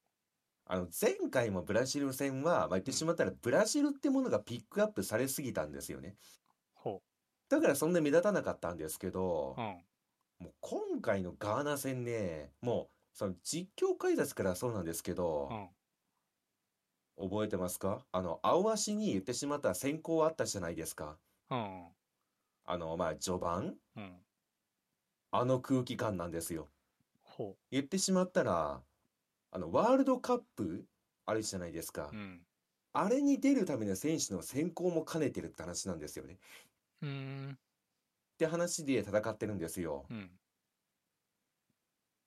あの、前回もブラジル戦は、まあ、言ってしまったら、ブラジルってものがピックアップされすぎたんですよね。う。ほだからそんな目立たなかったんですけどう。う、ん。もう今回のガーナ戦ね、もう、その実況解説からそうなんですけどう、ん。覚えてますか？あの、青足に言ってしまったら先行あったじゃないですか。うん。あの、まあ、序盤うん。あの空気感なんですよ。ほ言ってしまったら、あの、ワールドカップあるじゃないですかう。う。ん。あれに出るための選手の選考も兼ねてるって話なんですよね。うーん。って話で戦ってるんですよ。うん。っ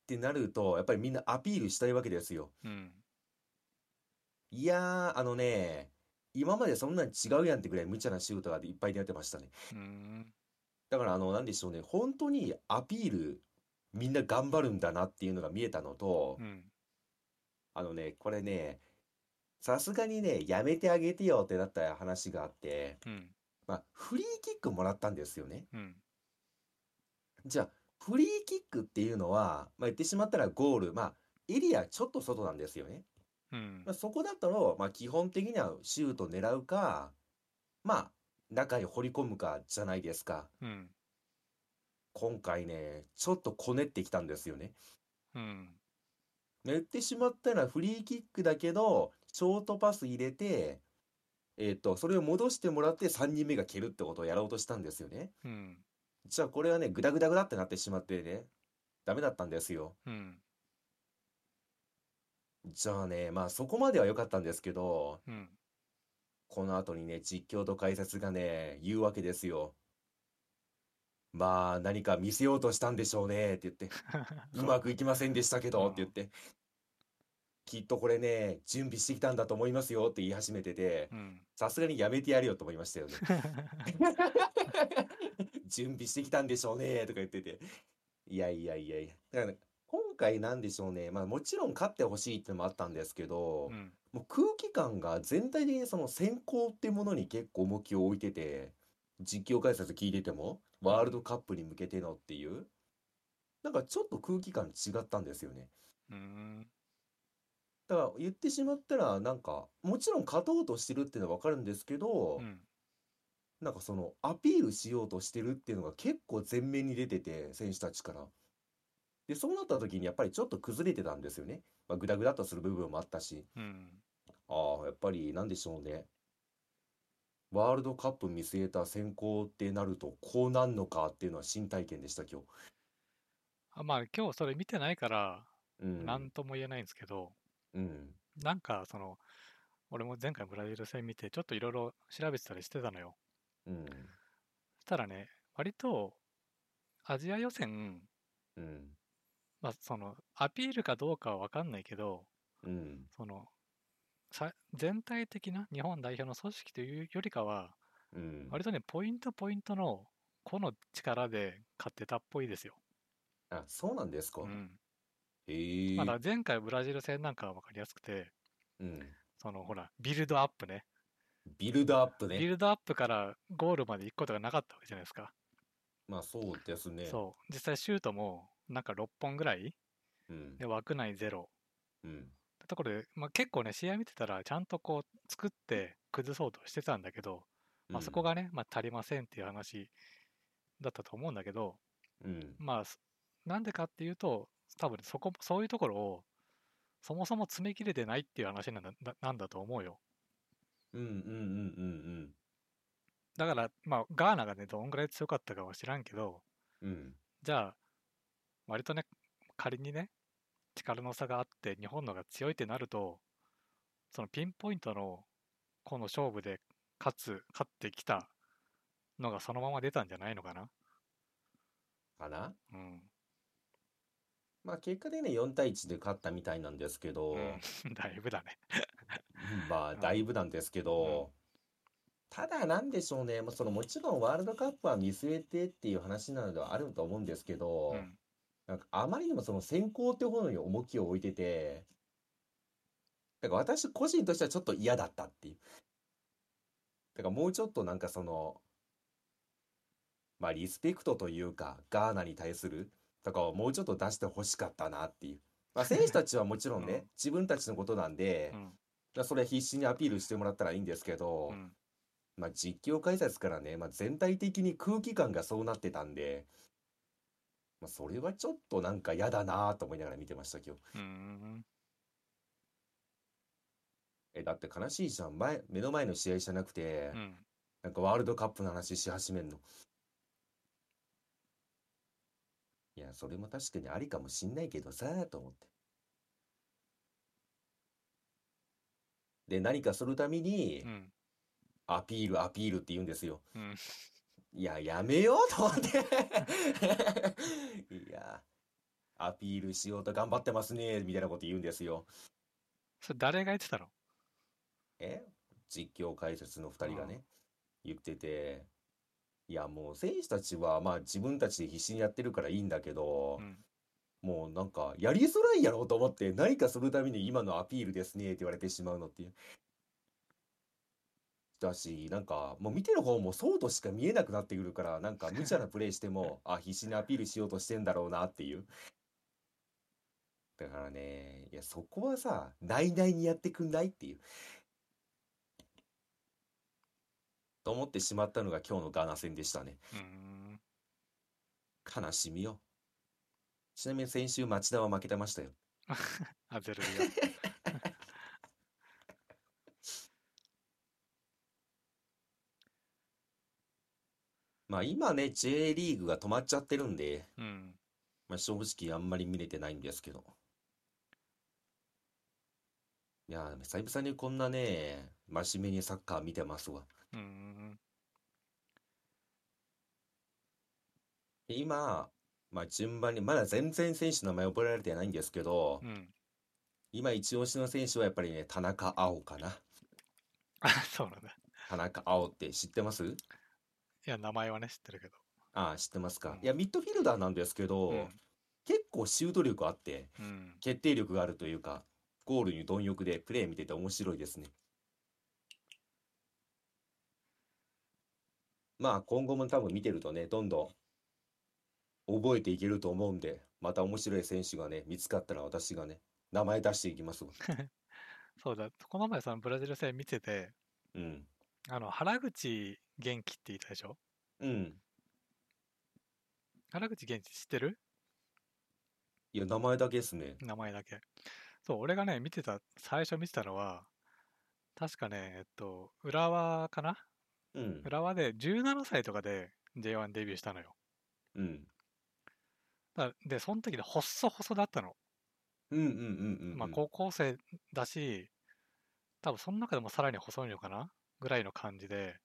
てなると、やっぱりみんなアピールしたいわけですよ。うん。いやー、あのね、今までそんなん違うやんってぐらい無茶なシュートがいっぱい出てましたね。だから、あの、なんでしょうね、本当にアピール、みんな頑張るんだなっていうのが見えたのとう、ん。あのね、これね、さすがにね、やめてあげてよってなった話があって、うん。まあ、フリーキックもらったんですよね。うん。じゃあ、フリーキックっていうのは、まあ、言ってしまったらゴール、まあ、エリアちょっと外なんですよね。うんまあ、。そこだったら、まあ、基本的にはシュート狙うか、まあ、中に掘り込むかじゃないですか。うん。今回ね、ちょっとこねってきたんですよね。うん。言ってしまったらフリーキックだけど、ショートパス入れて、えっと、それを戻してもらって3人目が蹴るってことをやろうとしたんですよね。うん。じゃあこれはね、グダグダグダってなってしまってね、ダメだったんですよ。うん。じゃあね、まあそこまでは良かったんですけど、うん。この後にね、実況と解説がね、言うわけですよ。まあ、何か見せようとしたんでしょうね、って言って。うまくいきませんでしたけど、って言って。きっとこれね、準備してきたんだと思いますよって言い始めててう、ん。さすがにやめてやるよと思いましたよね。準備してきたんでしょうね、とか言ってて。いやいやいやいや。だから、今回なんでしょうね。まあもちろん勝ってほしいってのもあったんですけどう、ん。もう空気感が全体的にその先行ってものに結構重きを置いてて、実況解説聞いてても、ワールドカップに向けてのっていう、なんかちょっと空気感違ったんですよね。うん。だから言ってしまったら、なんか、もちろん勝とうとしてるっていうのはわかるんですけどう、ん。なんかそのアピールしようとしてるっていうのが結構前面に出てて、選手たちから。で、そうなった時にやっぱりちょっと崩れてたんですよね。まあ、グダグダとする部分もあったし。うん。ああ、やっぱりなんでしょうね。ワールドカップ見据えた選考ってなるとこうなんのかっていうのは新体験でした今日。あまあ今日それ見てないからうん。何とも言えないんですけど、うん。なんかその俺も前回ブラジル戦見てちょっといろいろ調べてたりしてたのようん。そしたらね割とアジア予選うん。まあそのアピールかどうかは分かんないけどうん。そのさ全体的な日本代表の組織というよりかはうん。割とねポイントポイントの個の力で勝ってたっぽいですよ、あ、そうなんですか？うんへえ。まあ、だ前回ブラジル戦なんかは分かりやすくてうん。そのほらビルドアップねビルドアップね。ビルドアップからゴールまで行くことがなかったわけじゃないですか。まあそうですね。そう。実際シュートもなんか6本ぐらいうん。で枠内ゼロ。うん。ところで、まあ、結構ね、試合見てたらちゃんとこう作って崩そうとしてたんだけど、まあ、そこがね、まあ、足りませんっていう話だったと思うんだけど、うん。まあ、すなんでかっていうと、多分そこ、そういうところをそもそも詰め切れてないっていう話なんだななんだと思うよ。うん。うん。うん。うん。だから、まあ、ガーナがね、どんぐらい強かったかは知らんけど、うん。うん。じゃあ、割とね、仮にね、力の差があって、日本のが強いってなると、そのピンポイントのこの勝負で勝つ、勝ってきたのがそのまま出たんじゃないのかな？かな？うん。まあ結果でね、4対1で勝ったみたいなんですけど、うん、だいぶだね。うんまあ だいぶなんですけど、ただなんでしょうね、もうそのもちろんワールドカップは見据えてっていう話なのではあると思うんですけど、うん。なんかあまりにもその先行って方に重きを置いてて、だから私個人としてはちょっと嫌だったっていう。だからもうちょっとなんかその、まあリスペクトというか、ガーナに対するとかをもうちょっと出してほしかったなっていう。まあ選手たちはもちろんね、うん自分たちのことなんで、うん。まあそれは必死にアピールしてもらったらいいんですけど、うん。まあ実況解説からね、まあ全体的に空気感がそうなってたんで、まあそれはちょっとなんか嫌だなと思いながら見てました今日。うん。え、だって悲しいじゃん。前、目の前の試合じゃなくて、うん。なんかワールドカップの話し始めんの。いや、それも確かにありかもしんないけどさ、と思って。で、何かするためにう、ん。アピール、アピールって言うんですよ。うん。いや、やめようと思って。いや、アピールしようと頑張ってますね、みたいなこと言うんですよ。それ誰が言ってたの？え？実況解説の2人がね、言ってて、いや、もう選手たちは、まあ自分たちで必死にやってるからいいんだけどう、ん。もうなんか、やりづらいやろうと思って、何かするために今のアピールですねって言われてしまうのっていう。だし、なんか、もう見てる方もそうとしか見えなくなってくるから、なんか無茶なプレーしても、あ、必死にアピールしようとしてんだろうなっていう。だからね、いや、そこはさ、内々にやってくんないっていう。と思ってしまったのが今日のガーナ戦でしたね。うん。悲しみよ。ちなみに先週町田は負けてましたよ。アゼルまあ今ね、J リーグが止まっちゃってるんで、ア。うん。まあ正直あんまり見れてないんですけど。いやー、久々にこんなね、真面目にサッカー見てますわ。うん。で今、まあ順番に、まだ全然選手の名前覚えられてないんですけどう、ん。今一押しの選手はやっぱりね、田中碧かな。あ、そうなんだ。田中碧って知ってます？いや、名前はね、知ってるけど。ああ、知ってますか。うんいや、ミッドフィルダーなんですけど、うん。結構シュート力あって、うん。決定力があるというか、ゴールに貪欲でプレー見てて面白いですね。まあ今後も多分見てるとね、どんどん覚えていけると思うんで、また面白い選手がね、見つかったら私がね、名前出していきますわ。そうだ。この前そのブラジル戦見てて、うん。あの、原口元気って言ったでしょ？うん。原口元気知ってる？いや、名前だけですね。名前だけ。そう、俺がね、見てた、最初見てたのは、確かね、えっと、浦和かな？うん。浦和で17歳とかで J1 デビューしたのよ。うん。だで、その時で細細だったの。うんうんうんうんうん。まあ、高校生だし、多分その中でもさらに細いのかな？ぐらいの感じで、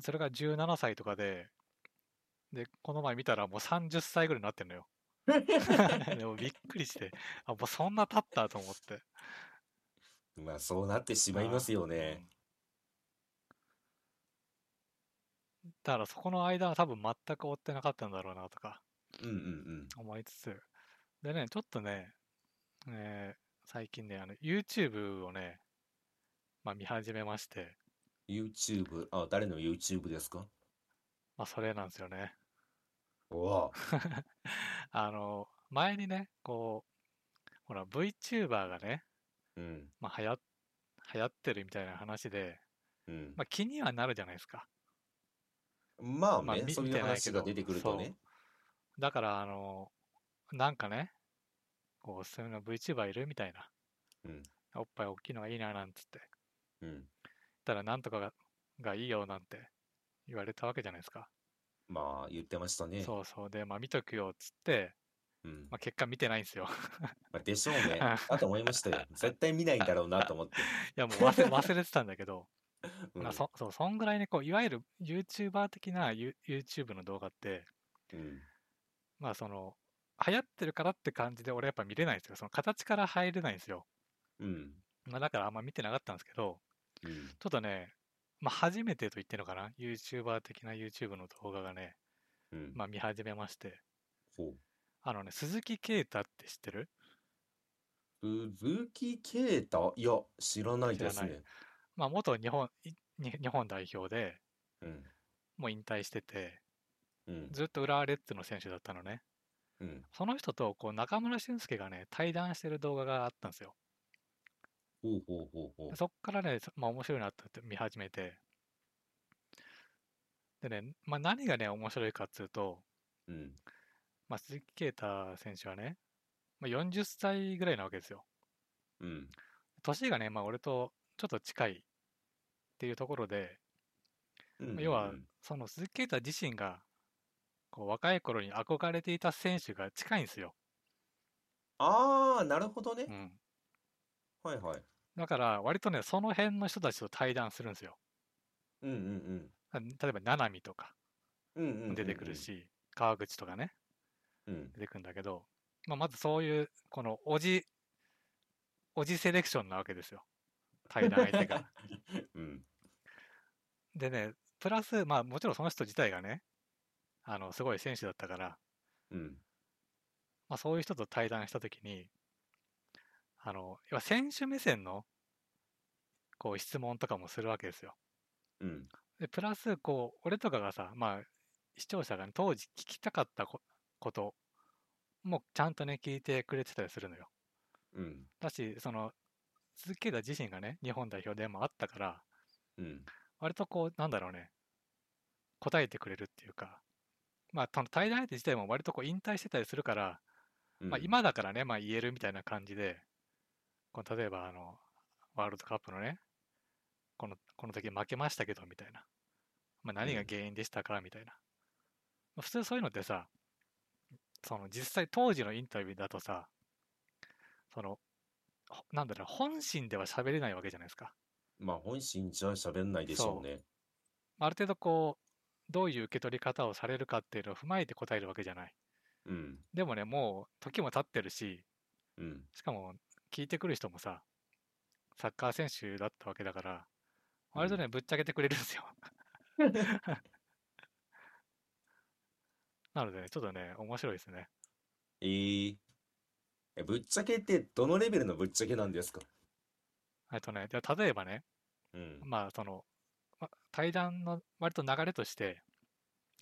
それが17歳とかで、で、この前見たらもう30歳ぐらいになってんのよ。でもびっくりして、あ、もうそんな経ったと思って。まあそうなってしまいますよね。うんだからそこの間は多分全く追ってなかったんだろうなとかうんうんうん。思いつつ。でね、ちょっとね、えー最近ね、あの、YouTube をね、まあ見始めまして、YouTube、あ、誰の YouTube ですか？まあそれなんですよね。おわ。あの、前にね、こう、ほら、VTuber がね、うん。まあ流行、流行ってるみたいな話で、うん。まあ気にはなるじゃないですか。まあね、まあみそういう話が出てくるとね。だから、あの、なんかね、こう、おすすめの VTuber いるみたいな。うん。おっぱい大きいのがいいな、なんつって。うん。たら、なんとかががいいよ、なんて言われたわけじゃないですか。まあ言ってましたね。そうそう。で、まあ見とくよ、っつって、うん。まあ結果見てないんですよ。まあでしょうね。だと思いましたよ。絶対見ないんだろうなと思って。いや、もう忘れ忘れてたんだけど、うんまあそそうそんぐらいねこういわゆる YouTuber 的な You- YouTube の動画ってうんまあその流行ってるからって感じで俺やっぱ見れないんですよその形から入れないんですよ、うんまあ、だからあんま見てなかったんですけどうん。ちょっとね、まあ、初めてと言ってるのかな？YouTuber 的な YouTube の動画がね、うん。まあ、見始めまして。あのね鈴木啓太って知ってる？鈴木啓太？いや知らないですね。まあ元日本日本代表でうん。もう引退しててうん。ずっと浦和レッズの選手だったのね。うん。その人とこう中村俊輔がね対談してる動画があったんですよほうほうほうほう。でそっからね、そまあ、面白いなって見始めて。でね、まあ、何がね面白いかっつうと、うん。まあ、鈴木啓太選手はね、まあ、40歳ぐらいなわけですよ。うん。年がね、まあ、俺とちょっと近いっていうところで、うんまあ要はうんその鈴木啓太自身がこう若い頃に憧れていた選手が近いんですよ、ああなるほどね。うん、はいはいだから割とねその辺の人たちと対談するんですよ。うんうんあ例えば七海とかうんうんうんうん。出てくるし、川口とかねうん。出てくるんだけど、まあ、まずそういうこのおじおじセレクションなわけですよ。対談相手が。うん。でねプラスまあもちろんその人自体がねあのすごい選手だったから、うん。まあ、そういう人と対談した時にあの要は選手目線のこう質問とかもするわけですよ。うん。でプラスこう俺とかがさまあ視聴者が、ね、当時聞きたかったここともちゃんとね聞いてくれてたりするのよ。うん。だしその鈴木啓太自身がね日本代表でもあったからうん。割とこうなんだろうね答えてくれるっていうかまあ対談相手自体も割とこう引退してたりするから、うんまあ、今だからね、まあ、言えるみたいな感じでこの例えばあのワールドカップのねこのこの時負けましたけどみたいな、まあ、何が原因でしたかみたいな、まあ普通そういうのってさその実際当時のインタビューだとさそのほなんだろう本心では喋れないわけじゃないですか。まあ本心じゃ喋んないでしょうね。ある程度こうどういう受け取り方をされるかっていうのを踏まえて答えるわけじゃない。うん。でもねもう時も経ってるしうん。しかも聞いてくる人もさサッカー選手だったわけだから割とね、ぶっちゃけてくれるんですよ。なのでねちょっとね面白いですね。えー。えぶっちゃけってどのレベルのぶっちゃけなんですか？えっとねで例えばねうん。まあそのま対談の割と流れとして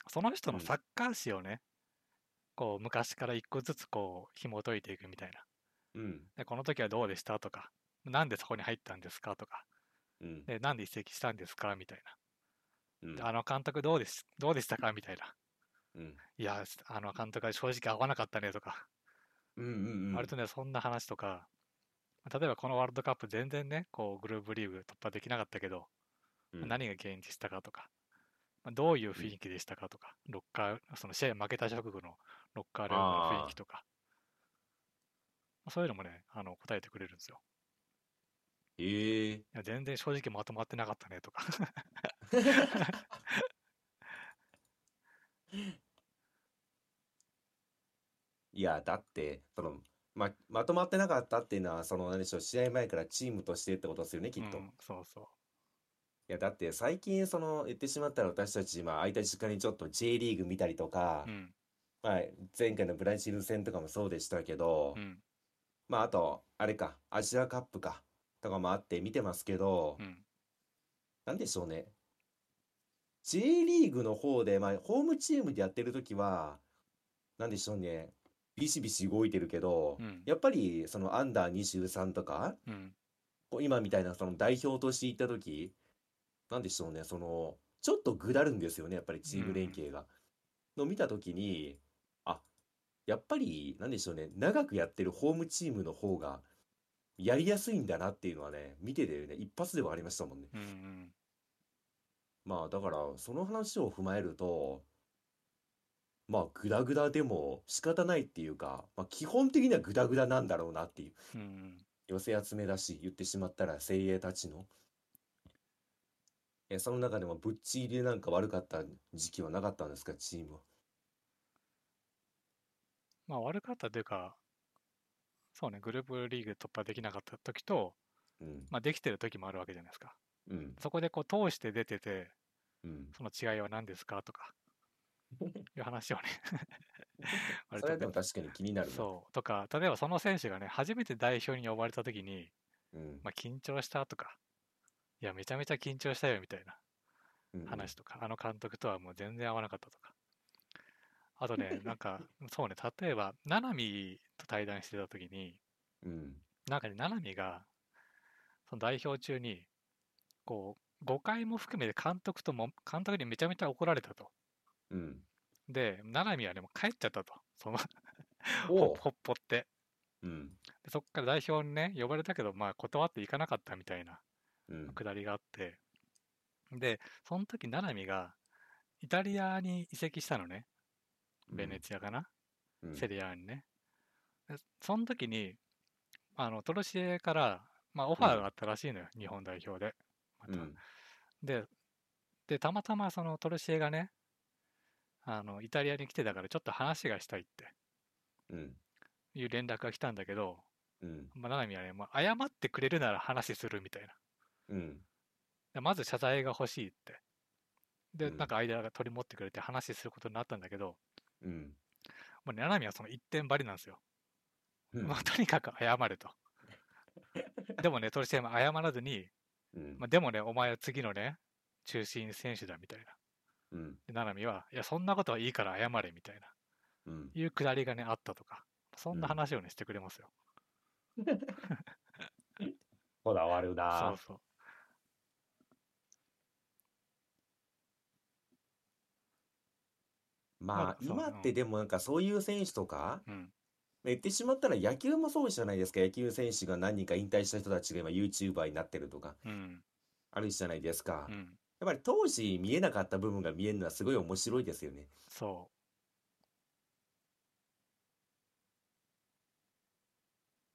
その人のうん。サッカー史をね、こう昔から一個ずつこう紐解いていくみたいなうん。でこの時はどうでした？とかなんでそこに入ったんですか？とか。うん。でなんで移籍したんですか？みたいうん。あの監督どうでしどうでしたか？みたいな。うん。いやあの監督は正直合わなかったねとか、うんうんうん。割とねそんな話とか。例えばこのワールドカップ全然ねこうグループリーグ突破できなかったけど、うん。何が原因でしたか？とか、まあどういう雰囲気でしたか？とか、ロッカーその試合負けた直後のロッカールームの雰囲気とかそういうのもねあの答えてくれるんですよ。え。ーいや全然正直まとまってなかったねとか。いやだってそのままとまってなかったっていうのはその何でしょう試合前からチームとしてってことですよねきっと、いうん、そうそう。やだって最近その言ってしまったら私たちまあ空いた時間にちょっと J リーグ見たりとか、うん。まあ、前回のブラジル戦とかもそうでしたけど、うんまああとあれかアジアカップかとかもあって見てますけど、うん。なんでしょうね。J リーグの方で、まあ、ホームチームでやってる時はなんでしょうね。ビシビシ動いてるけど、うん。やっぱりそのアンダー23とかうん。こう今みたいなその代表として行った時なんでしょうね。そのちょっとぐだるんですよねやっぱりチーム連携が。の見た時にあやっぱりなんでしょうね。長くやってるホームチームの方がやりやすいんだなっていうのはね見ててね一発で分かりましたもんね。うんうん。まあだからその話を踏まえるとまあグダグダでも仕方ないっていうか、まあ、基本的にはグダグダなんだろうなっていう。うんうん。寄せ集めだし言ってしまったら精鋭たちの。え、その中でもぶっちぎりでなんか悪かった時期はなかったんですか、チームは。まあ悪かったというか、そうね、グループリーグ突破できなかった時と、うん。まあできてる時もあるわけじゃないですか。うん。そこでこう通して出てて、うん。その違いは何ですかとか、いう話をね 割それはでもと確かに気になるな。そう。とか、例えばその選手がね、初めて代表に呼ばれた時に、うん。まあ緊張したとか、いや、めちゃめちゃ緊張したよみたいなうんうん話とか、あの監督とはもう全然合わなかったとか。あとね、なんか、そうね、例えば、ナナミと対談してた時に、うん。なんかね、ナナミが、その代表中に、こう、誤解も含めて監督とも、監督にめちゃめちゃ怒られたと。うん。で、ナナミはね、もう帰っちゃったと。その おうほほっぽって。うん。でそっから代表にね、呼ばれたけど、まあ、断っていかなかったみたいなうん。くだりがあって、で、その時、ナナミが、イタリアに移籍したのね。ベネチアかな、うんセリアにね。でその時に、あの、トロシエから、まあ、オファーがあったらしいのよ、日本代表で。またうん。で、で、たまたまそのトルシエがね、あの、イタリアに来てたからちょっと話がしたいってうん。いう連絡が来たんだけど、うん。まあ、ナナミはね、まあ、謝ってくれるなら話するみたいな。うん。でまず謝罪が欲しいって。で、うんなんか間が取り持ってくれて話することになったんだけど、うん。もうね、ナナミはその一点張りなんですよ。うんまあ、とにかく謝れと。でもね、トルシエも謝らずに、うんまあ、でもね、お前は次のね、中心選手だみたいな。うん。で、ナナミは、いや、そんなことはいいから謝れみたいな。うん。いうくだりがね、あったとか、そんなうん話をね、してくれますよ。こだわるそうな。そう。まあ、そう今ってでもなんかそういう選手とか、うん。言ってしまったら野球もそうじゃないですか。野球選手が何人か引退した人たちが今 YouTuber になってるとか、うん。あるじゃないですか。やっうん。ぱり当時見えなかった部分が見えるのはすごい面白いですよね。そ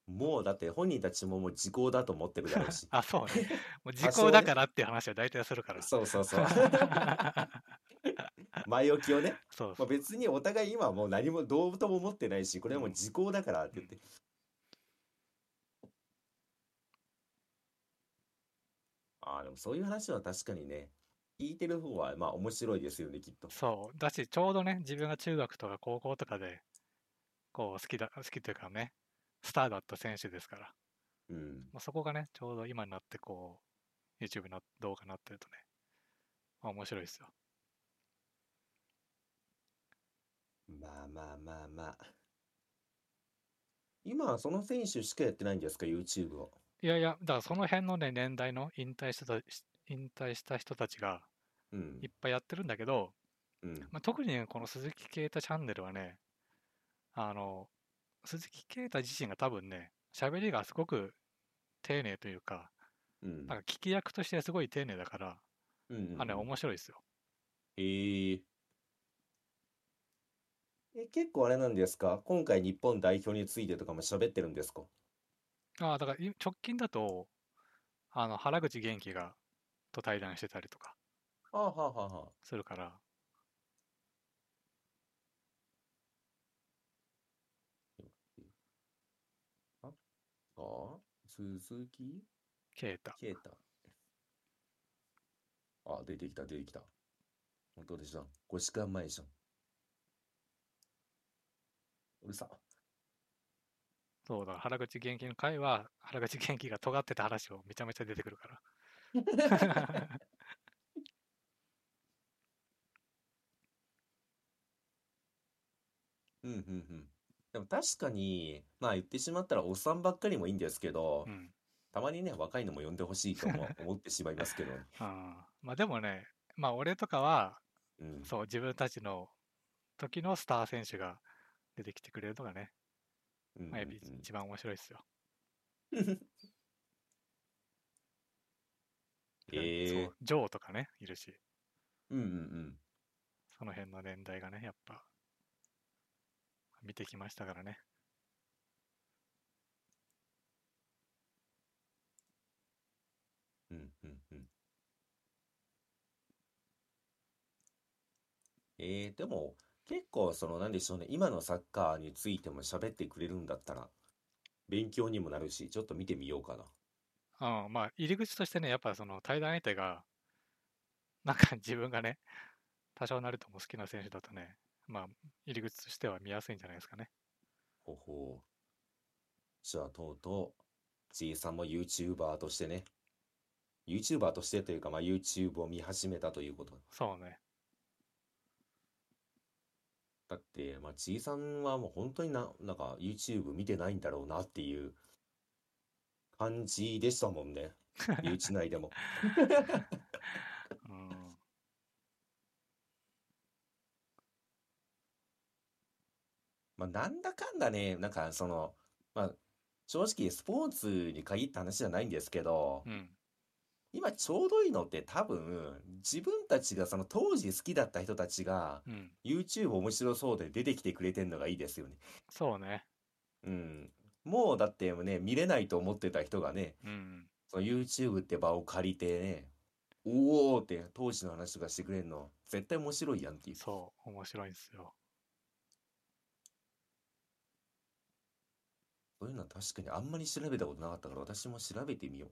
もうだって本人たちももう時効だと思ってるだろうし。あ、そうね。もう時効だからっていう話は大体するから。そうそうそう。前置きをね。そう。まあ、別にお互い今はもう何もどうとも思ってないし、これはもう時効だからって言って。ああ、でもそういう話は確かにね、聞いてる方はまあ面白いですよね、きっと。そう。だし、ちょうどね、自分が中学とか高校とかで、こう、好きだ、好きというかね、スターだった選手ですから、うん。まあ、そこがね、ちょうど今になって、こう、YouTube の動画になってるとね、まあ、面白いですよ。まあまあまあまあ。今はその選手しかやってないんですか、YouTube を。いやいや、だからその辺のね、年代の引退したし引退した人たちがうんいっ。ぱいやってるんだけど、うん。まあ、特にねこの鈴木啓太チャンネルはね、あの、鈴木啓太自身が多分ね、喋りがすごく丁寧というか、うん。なんか聞き役としてすごい丁寧だから、うんうんあのね、うん面白いですよ。へえ。え、結構あれなんですか？今回日本代表についてとかも喋ってるんですか？ああ、だからい直近だと、あの、原口元気が、と対談してたりとかはあはあはあはあ。するから、ああ鈴木啓太。啓太。あ、出てきた、出てきた。本当でじゃん。5時間前じゃん。うるさ。そうだ、原口元気の回は、原口元気が尖ってた話をめちゃめちゃ出てくるから。うんうんうん。でも確かに、まあ言ってしまったらおっさんばっかりもいいんですけどう、ん。たまにね、若いのも呼んでほしいとも 思ってしまいますけど。あーまあでもね、まあ俺とかは、うん。そう、自分たちの時のスター選手が出てきてくれるのがね、うんうんうんまあ、やっぱ一番面白いですよ。えー、そうジョーとかね、いるし、うんうんうん。その辺の年代がね、やっぱ、見てきましたからね。うんうんうん。えー、でも、結構そのなんでしょうね今のサッカーについても喋ってくれるんだったら勉強にもなるしちょっと見てみようかなうん、まあ、入り口としてね、やっぱその対談相手が、なんか自分がね、多少なりとも好きな選手だとね、まあ、入り口としては見やすいんじゃないですかね。ほほうじゃあとうとう G さんも YouTuber としてね YouTuber としてというか、まあ、YouTube を見始めたということそうね。だって、まあ、G さんはもう本当にな、なんか YouTube 見てないんだろうなっていう感じでしたもんね。身内内でも。うん。まあ、なんだかんだね、なんかその、まあ、正直スポーツに限った話じゃないんですけど、うん。今ちょうどいいのって多分、自分たちがその当時好きだった人たちがうん。YouTube 面白そうで出てきてくれてんのがいいですよね。そうね。うん。もうだってね、見れないと思ってた人がね、うん。その YouTube って場を借りてね、おおって当時の話とかしてくれるの、絶対面白いやんっていう。そう、面白いんですよ。そういうのは確かにあんまり調べたことなかったから私も調べてみよう。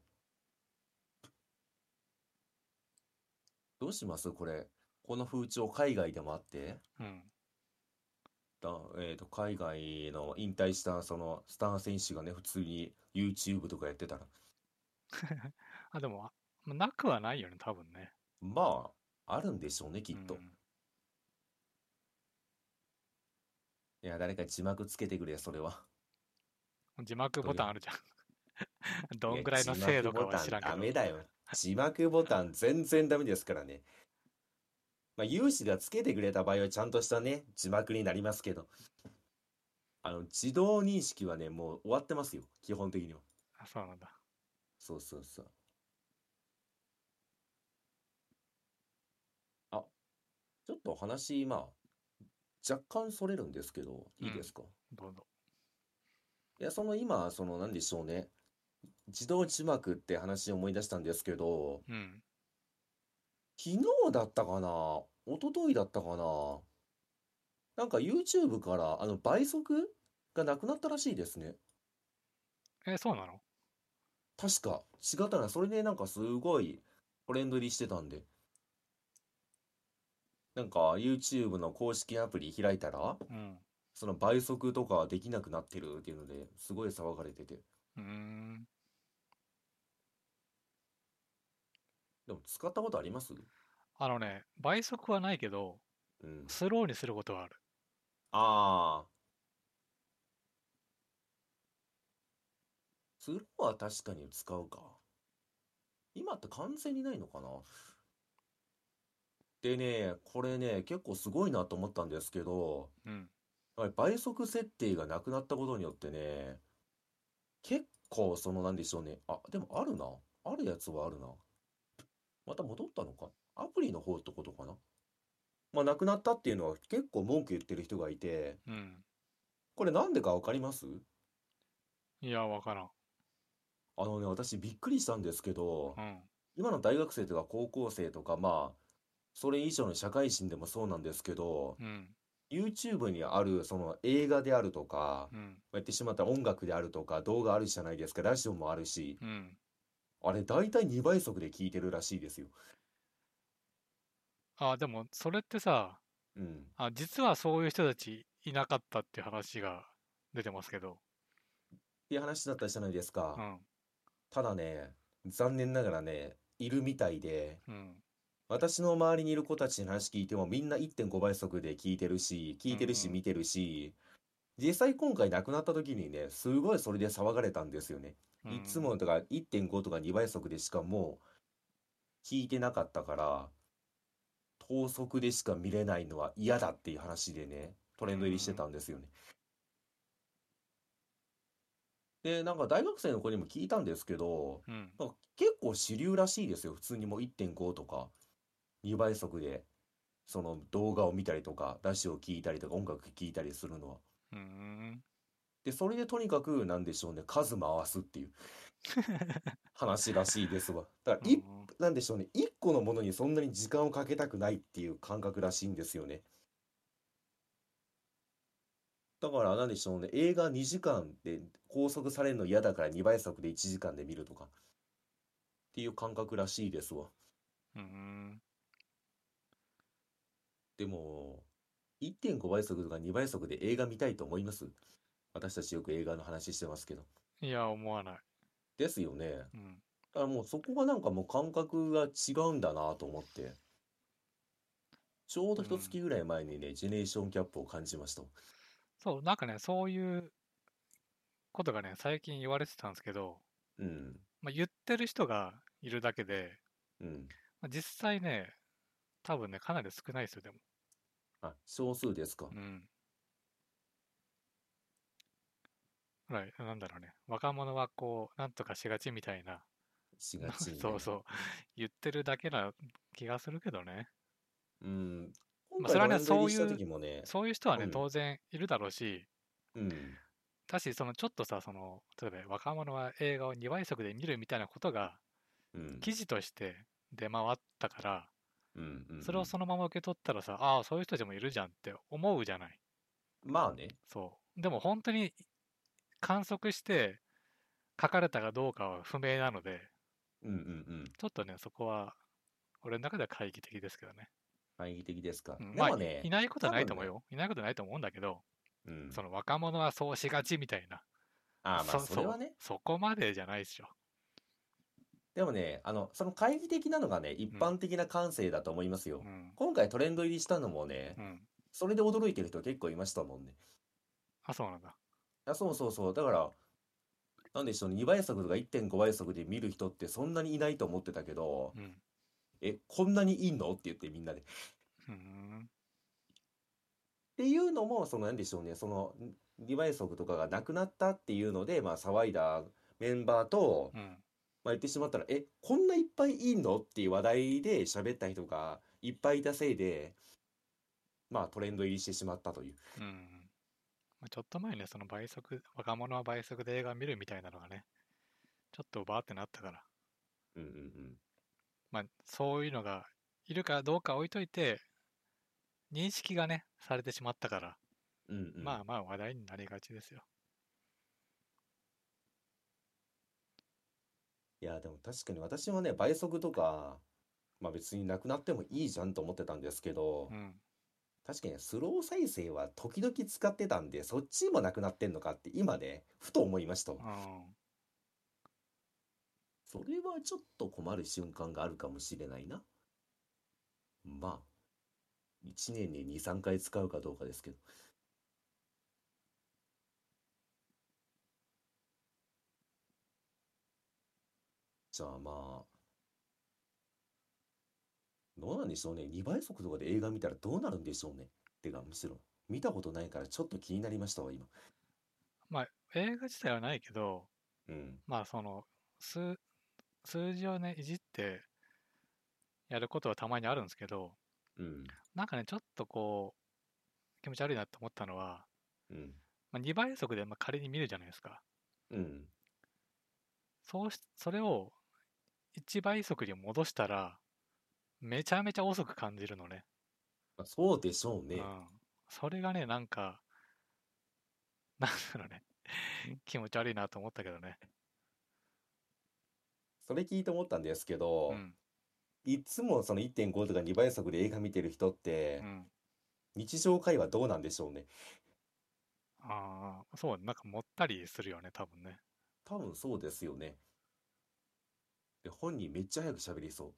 どうします？これ。この風潮海外でもあって、うん。だえーと、海外の引退したそのスター選手がね、普通に YouTube とかやってたら、あ、でも、あまあなくはないよね、多分ね。まあ、あるんでしょうね、きっと。うんいや、誰か字幕つけてくれ、それは。字幕ボタンあるじゃん。どんぐらいの精度かは知らんけど。ダメだよ。字幕ボタン全然ダメですからね。まあ、有志がつけてくれた場合はちゃんとしたね、字幕になりますけど。あの、自動認識はね、もう終わってますよ。基本的には。あそうなんだ。そうそうそう。あ、ちょっと話、まあ、若干それるんですけど、いいですか、どうぞ。いや、その今、その、なんでしょうね。自動字幕って話を思い出したんですけど、うん。昨日だったかな？一昨日だったかな？なんか YouTube からあの倍速？がなくなったらしいですね。え、そうなの？確か。違ったな。それでなんかすごいトレンド入りしてたんで。なんか YouTube の公式アプリ開いたら、うん。その倍速とかできなくなってるっていうのですごい騒がれてて。うーん。でも使ったことあります？あのね、倍速はないけど、うん。スローにすることはある。ああ。スローは確かに使うか。今って完全にないのかな？でね、これね、結構すごいなと思ったんですけど、うん。やっぱり倍速設定がなくなったことによってね、結構そのなんでしょうね。あ、でもあるな。あるやつはあるな。また戻ったのか？アプリの方ってことかな？まあ、なくなったっていうのは結構文句言ってる人がいて、うん。これなんでかわかります？いや、わからん。あのね、私びっくりしたんですけどう、ん。今の大学生とか高校生とか、まあ、それ以上の社会人でもそうなんですけど、うん。YouTube にあるその映画であるとか、うん。言ってしまったら音楽であるとか動画あるじゃないですか、ラジオもあるし、うん。あれ大体2倍速で聞いてるらしいですよ。あ、でも、それってさ、うん。あ、実はそういう人たちいなかったっていう話が出てますけど。っていう話だったじゃないですかう。ん。ただね、残念ながらね、いるみたいで、うん。私の周りにいる子たちに話聞いてもみんな1.5倍速で聞いてるし、聞いてるし見てるし、実際今回亡くなった時にね、すごいそれで騒がれたんですよね。いつもとか1.5とか2倍速でしかもう聞いてなかったから、等速でしか見れないのは嫌だっていう話でね、トレンド入りしてたんですよね。で、なんか大学生の子にも聞いたんですけど、うん。なんか結構主流らしいですよ。普通にもう1.5とか2倍速でその動画を見たりとかラジオを聞いたりとか音楽聴いたりするのは。うーん。で、それでとにかくなんでしょうね、数回すっていう話らしいですわ。だから い、なんでしょうね、1個のものにそんなに時間をかけたくないっていう感覚らしいんですよね。だから何でしょうね、映画2時間で拘束されるの嫌だから2倍速で1時間で見るとか。っていう感覚らしいですわ。うーん。でも、1.5倍速とか2倍速で映画見たいと思います？私たちよく映画の話してますけど。いや、思わない。ですよね。うん。だからもうそこがなんかもう感覚が違うんだなと思って。ちょうど一月ぐらい前にね、ジェネレーションギャップを感じました。そう、なんかね、そういうことがね、最近言われてたんですけど、うん。まあ、言ってる人がいるだけで、うん。まあ、実際ね、多分ね、かなり少ないですよ、でも。あ、少数ですかう。ん。ほら、なんだろうね。若者はこう、なんとかしがちみたいな、しがちにね。そうそう、言ってるだけな気がするけどね。うん。今まあそれはねそういうね、そういう人はね、うん当然いるだろうし、うん。だし、そのちょっとさ、その、例えば若者は映画を2倍速で見るみたいなことが、うん。記事として出回ったから、うんうんうんそれをそのまま受け取ったらさ、ああ、そういう人たちもいるじゃんって思うじゃない。まあね。そう。でも本当に観測して書かれたかどうかは不明なので、うんうんうん。ちょっとね、そこは、俺の中では懐疑的ですけどね。懐疑的ですか。うんまあ、でもねいい、ないことはないと思うよ。いないことはないと思うんだけど、うん。その若者はそうしがちみたいな。ああ、まあそれはね。そこまでじゃないでしょ。でもね、あの、その懐疑的なのがね、一般的な感性だと思いますよ。うん。今回トレンド入りしたのもねう、ん。それで驚いてる人結構いましたもんね。あ、そうなんだ。あ、そうそうそう。だから、なんでしょうね、2倍速とか1.5倍速で見る人ってそんなにいないと思ってたけど、うん。え、こんなにいんの？って言ってみんなで。っうーん。ていうのも、そのなんでしょうね、その2倍速とかがなくなったっていうので、まあ騒いだメンバーと、うん。まあ言ってしまったら、え、こんないっぱいいんの？っていう話題で喋った人がいっぱいいたせいで、まあトレンド入りしてしまったという。うん。まあちょっと前ね、その倍速、若者は倍速で映画見るみたいなのがね、ちょっとバーってなったから、うんうんうん。まあ、そういうのがいるかどうか置いといて、認識がね、されてしまったから、うんうん。まあまあ話題になりがちですよ。いや、でも確かに私もね、倍速とか、まあ別になくなってもいいじゃんと思ってたんですけどう、ん。確かにスロー再生は時々使ってたんで、そっちもなくなってんのかって今ね、ふと思いましたわ。うん。それはちょっと困る瞬間があるかもしれないな。まあ、1年に2、3回使うかどうかですけど。じゃあまあ、どうなんでしょうね。2倍速とかで映画見たらどうなるんでしょうね。てか、むしろ、見たことないからちょっと気になりましたわ、今。まあ、映画自体はないけど、うん。まあ、その、数、数字をね、いじってやることはたまにあるんですけど、うん。なんかね、ちょっとこう、気持ち悪いなって思ったのは、うん。まあ、2倍速でまあ仮に見るじゃないですか。うん。そうし、それを1倍速に戻したら、めちゃめちゃ遅く感じるのね。まあ、そうでしょうね。うん。それがね、なんか、なんだろうね。気持ち悪いなと思ったけどね。それ聞いて思ったんですけど、うん。いつもその1.5とか2倍速で映画見てる人ってう、ん。日常会話どうなんでしょうね。ああ、そう、なんかもったりするよね、多分ね。多分そうですよね。で、本人めっちゃ早く喋りそう。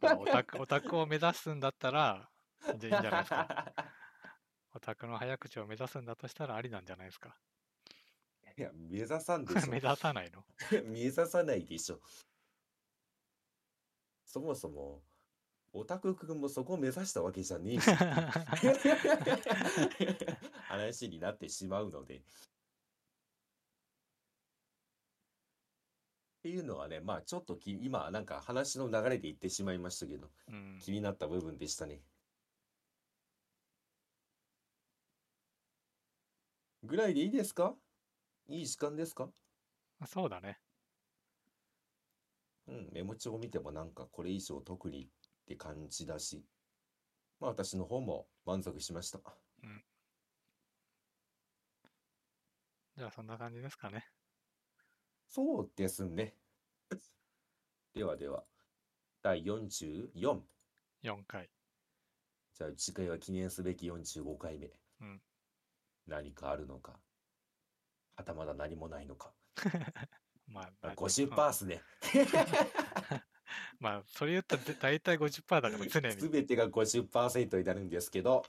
まあオタク、オタクを目指すんだったら、じゃあいいんじゃないですか。オタクの早口を目指すんだとしたらありなんじゃないですか。いや、目指さんでし目ょ。指さないの？目指さないでしょ。そもそも、オタクくんもそこを目指したわけじゃねえし。話になってしまうので。っていうのはね、まあちょっとき今なんか話の流れで言ってしまいましたけど、うん。気になった部分でしたね。ぐらいでいいですか？いい時間ですか？そうだね。うん、メモ帳を見てもなんかこれ以上特にって感じだし、まあ私の方も満足しました。じゃあそんな感じですかね。そうですね。ではでは、第44。4回。じゃあ次回は記念すべき45回目。うん何かあるのか。はたまだ何もないのか。まあ、あまあ50%っすね。まあ、それ言ったら大体50%だから常に。すべてが50%になるんですけど、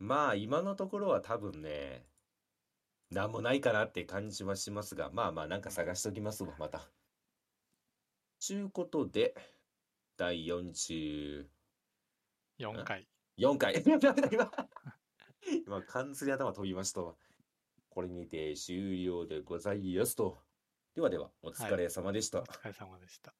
まあ今のところは多分ね、なんもないかなって感じはしますが、まあまあなんか探しときますわ、また。ちゅうことで、第44 4回。回。今、今完全に頭飛びましたわ。これにて終了でございますと。ではでは、お疲れ様でした。お疲れ様でした。